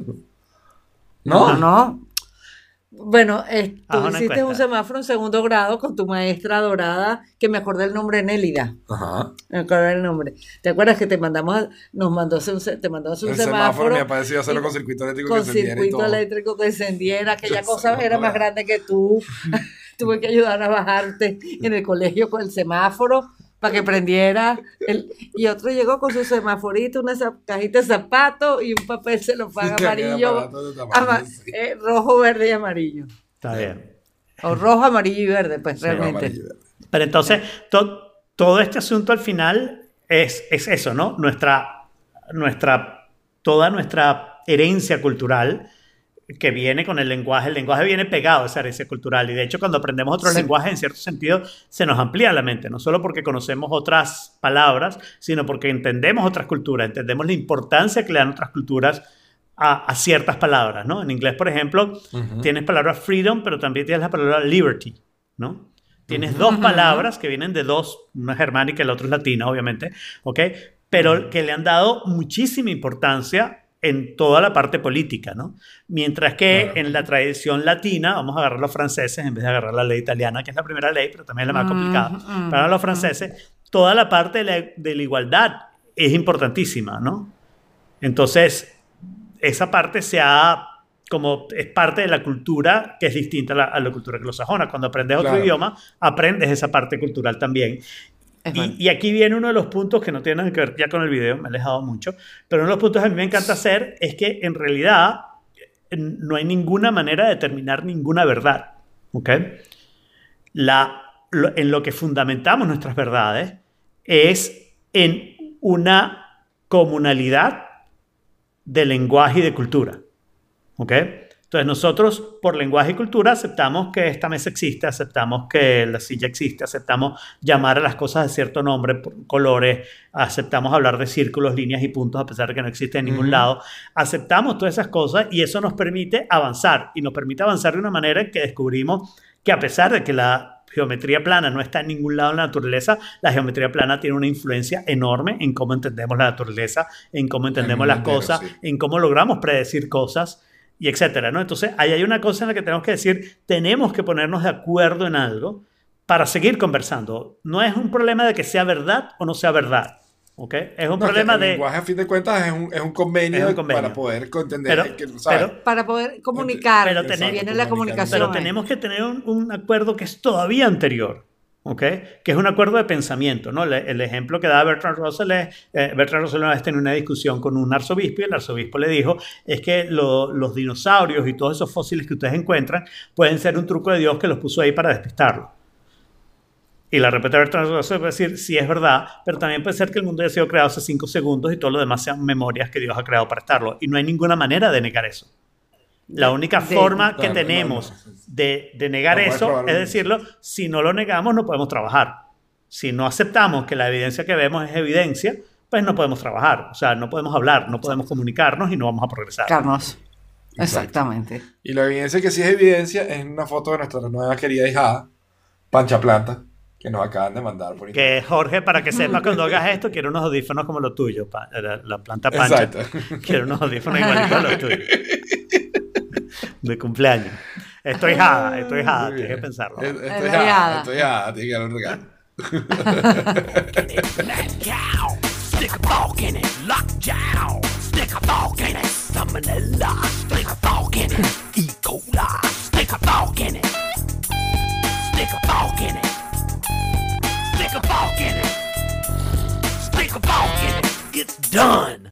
D: ¿No?
B: No, no. Bueno, eh, tú hiciste un semáforo en segundo grado con tu maestra dorada, que me acordé el nombre Nélida.
D: Ajá.
B: Me acordé el nombre. ¿Te acuerdas que te mandamos, a- nos mandó a hacer un, se- te mandó un
D: El semáforo
B: semáforo?
D: me ha parecido hacerlo con circuito eléctrico
B: con
D: que encendiera y
B: circuito
D: todo.
B: eléctrico que encendiera, aquella
D: Yo
B: cosa era más grande que tú. Tuve que ayudar a bajarte en el colegio con el semáforo para que prendiera. El, y otro llegó con su semaforito, una cajita de zapatos y un papel celofán
D: Sí,
B: amarillo,
D: aparato de tamaño,
B: ama-
D: sí.
B: eh, rojo, verde y amarillo.
C: Está bien.
B: O rojo, amarillo y verde, pues
C: Sí,
B: realmente.
C: Pero entonces, to- todo este asunto al final es, es eso, ¿no? Nuestra, nuestra, toda nuestra herencia cultural que viene con el lenguaje. El lenguaje viene pegado a esa herencia cultural. Y de hecho, cuando aprendemos otros
B: Sí.
C: lenguajes, en cierto sentido, se nos amplía la mente. No solo porque conocemos otras palabras, sino porque entendemos otras culturas, entendemos la importancia que le dan otras culturas a, a ciertas palabras, ¿no? En inglés, por ejemplo, tienes palabra freedom, pero también tienes la palabra liberty, ¿no? Tienes dos palabras que vienen de dos, una es germánica y la otra es latina, obviamente, ¿ok? Pero que le han dado muchísima importancia en toda la parte política, ¿no? Mientras que
D: Claro.
C: en la tradición latina, vamos a agarrar los franceses en vez de agarrar la ley italiana, que es la primera ley, pero también es la más
B: Mm,
C: complicada.
B: mm,
C: Para los franceses, toda la parte de la, de la igualdad es importantísima, ¿no? Entonces, esa parte se ha como es parte de la cultura que es distinta a la, a la cultura anglosajona. Cuando aprendes otro
D: Claro.
C: idioma, aprendes esa parte cultural también. Y, y aquí viene uno de los puntos que no tiene nada que ver ya con el video, me he alejado mucho, pero uno de los puntos que a mí me encanta hacer es que en realidad no hay ninguna manera de determinar ninguna verdad. ¿ok? La, lo- en lo que fundamentamos nuestras verdades es en una comunalidad de lenguaje y de cultura. ¿ok? Entonces nosotros por lenguaje y cultura aceptamos que esta mesa existe, aceptamos que la silla existe, aceptamos llamar a las cosas de cierto nombre, colores, aceptamos hablar de círculos, líneas y puntos a pesar de que no existe en ningún lado. Aceptamos todas esas cosas y eso nos permite avanzar y nos permite avanzar de una manera en que descubrimos que a pesar de que la geometría plana no está en ningún lado en la naturaleza, la geometría plana tiene una influencia enorme en cómo entendemos la naturaleza, en cómo entendemos las
D: entero,
C: cosas,
D: sí.
C: en cómo logramos predecir cosas y etcétera, ¿no? Entonces, ahí hay una cosa en la que tenemos que decir, tenemos que ponernos de acuerdo en algo para seguir conversando. No es un problema de que sea verdad o no sea verdad, ¿ok? Es un
D: No,
C: problema
D: el
C: de...
D: lenguaje, a fin de cuentas, es un, es un convenio,
C: Es un convenio.
D: para poder entender.
C: Pero-
D: que, ¿sabes?
C: pero-
B: Para poder comunicar,
C: Pero
B: si
C: tenemos-
B: viene la comunicación.
C: Pero tenemos que tener un, un acuerdo que es todavía anterior, ¿ok? Que es un acuerdo de pensamiento, ¿no? El, ejemplo que da Bertrand Russell es, eh, Bertrand Russell una vez tenía una discusión con un arzobispo y el arzobispo le dijo, es que lo- los dinosaurios y todos esos fósiles que ustedes encuentran pueden ser un truco de Dios que los puso ahí para despistarlo. Y la repete Bertrand Russell a decir, sí es verdad, pero también puede ser que el mundo haya sido creado hace cinco segundos y todo lo demás sean memorias que Dios ha creado para estarlo. Y no hay ninguna manera de negar eso. La única
B: de-
C: forma que tenemos
D: no.
C: de, de negar
D: No
C: eso es decirlo, si no lo negamos no podemos trabajar. Si no aceptamos que la evidencia que vemos es evidencia, pues no podemos trabajar. O sea, no podemos hablar, no podemos comunicarnos y no vamos a progresar.
B: Carlos. Exactamente.
D: Y la evidencia que sí es evidencia es una foto de nuestra nueva querida hijada, Pancha Planta, que nos acaban de mandar por.
C: Que Jorge, para que sepa cuando hagas esto, quiero unos audífonos como los tuyos. pa- la, la planta pancha.
D: Exacto.
C: Quiero unos audífonos igualitos a los tuyos. De cumpleaños. Estoy jada, estoy jada, tienes que pensarlo.
D: Es- Estoy
B: Estoy jada,
D: estoy jada, tiene que dar un regalo.
A: Mad cow, stick a fork in it, lockjaw, stick a fork in it, salmonella, stick a fork in it, E. coli, stick a fork in it, stick a fork in it, stick a fork in it, stick a fork in it, it's done.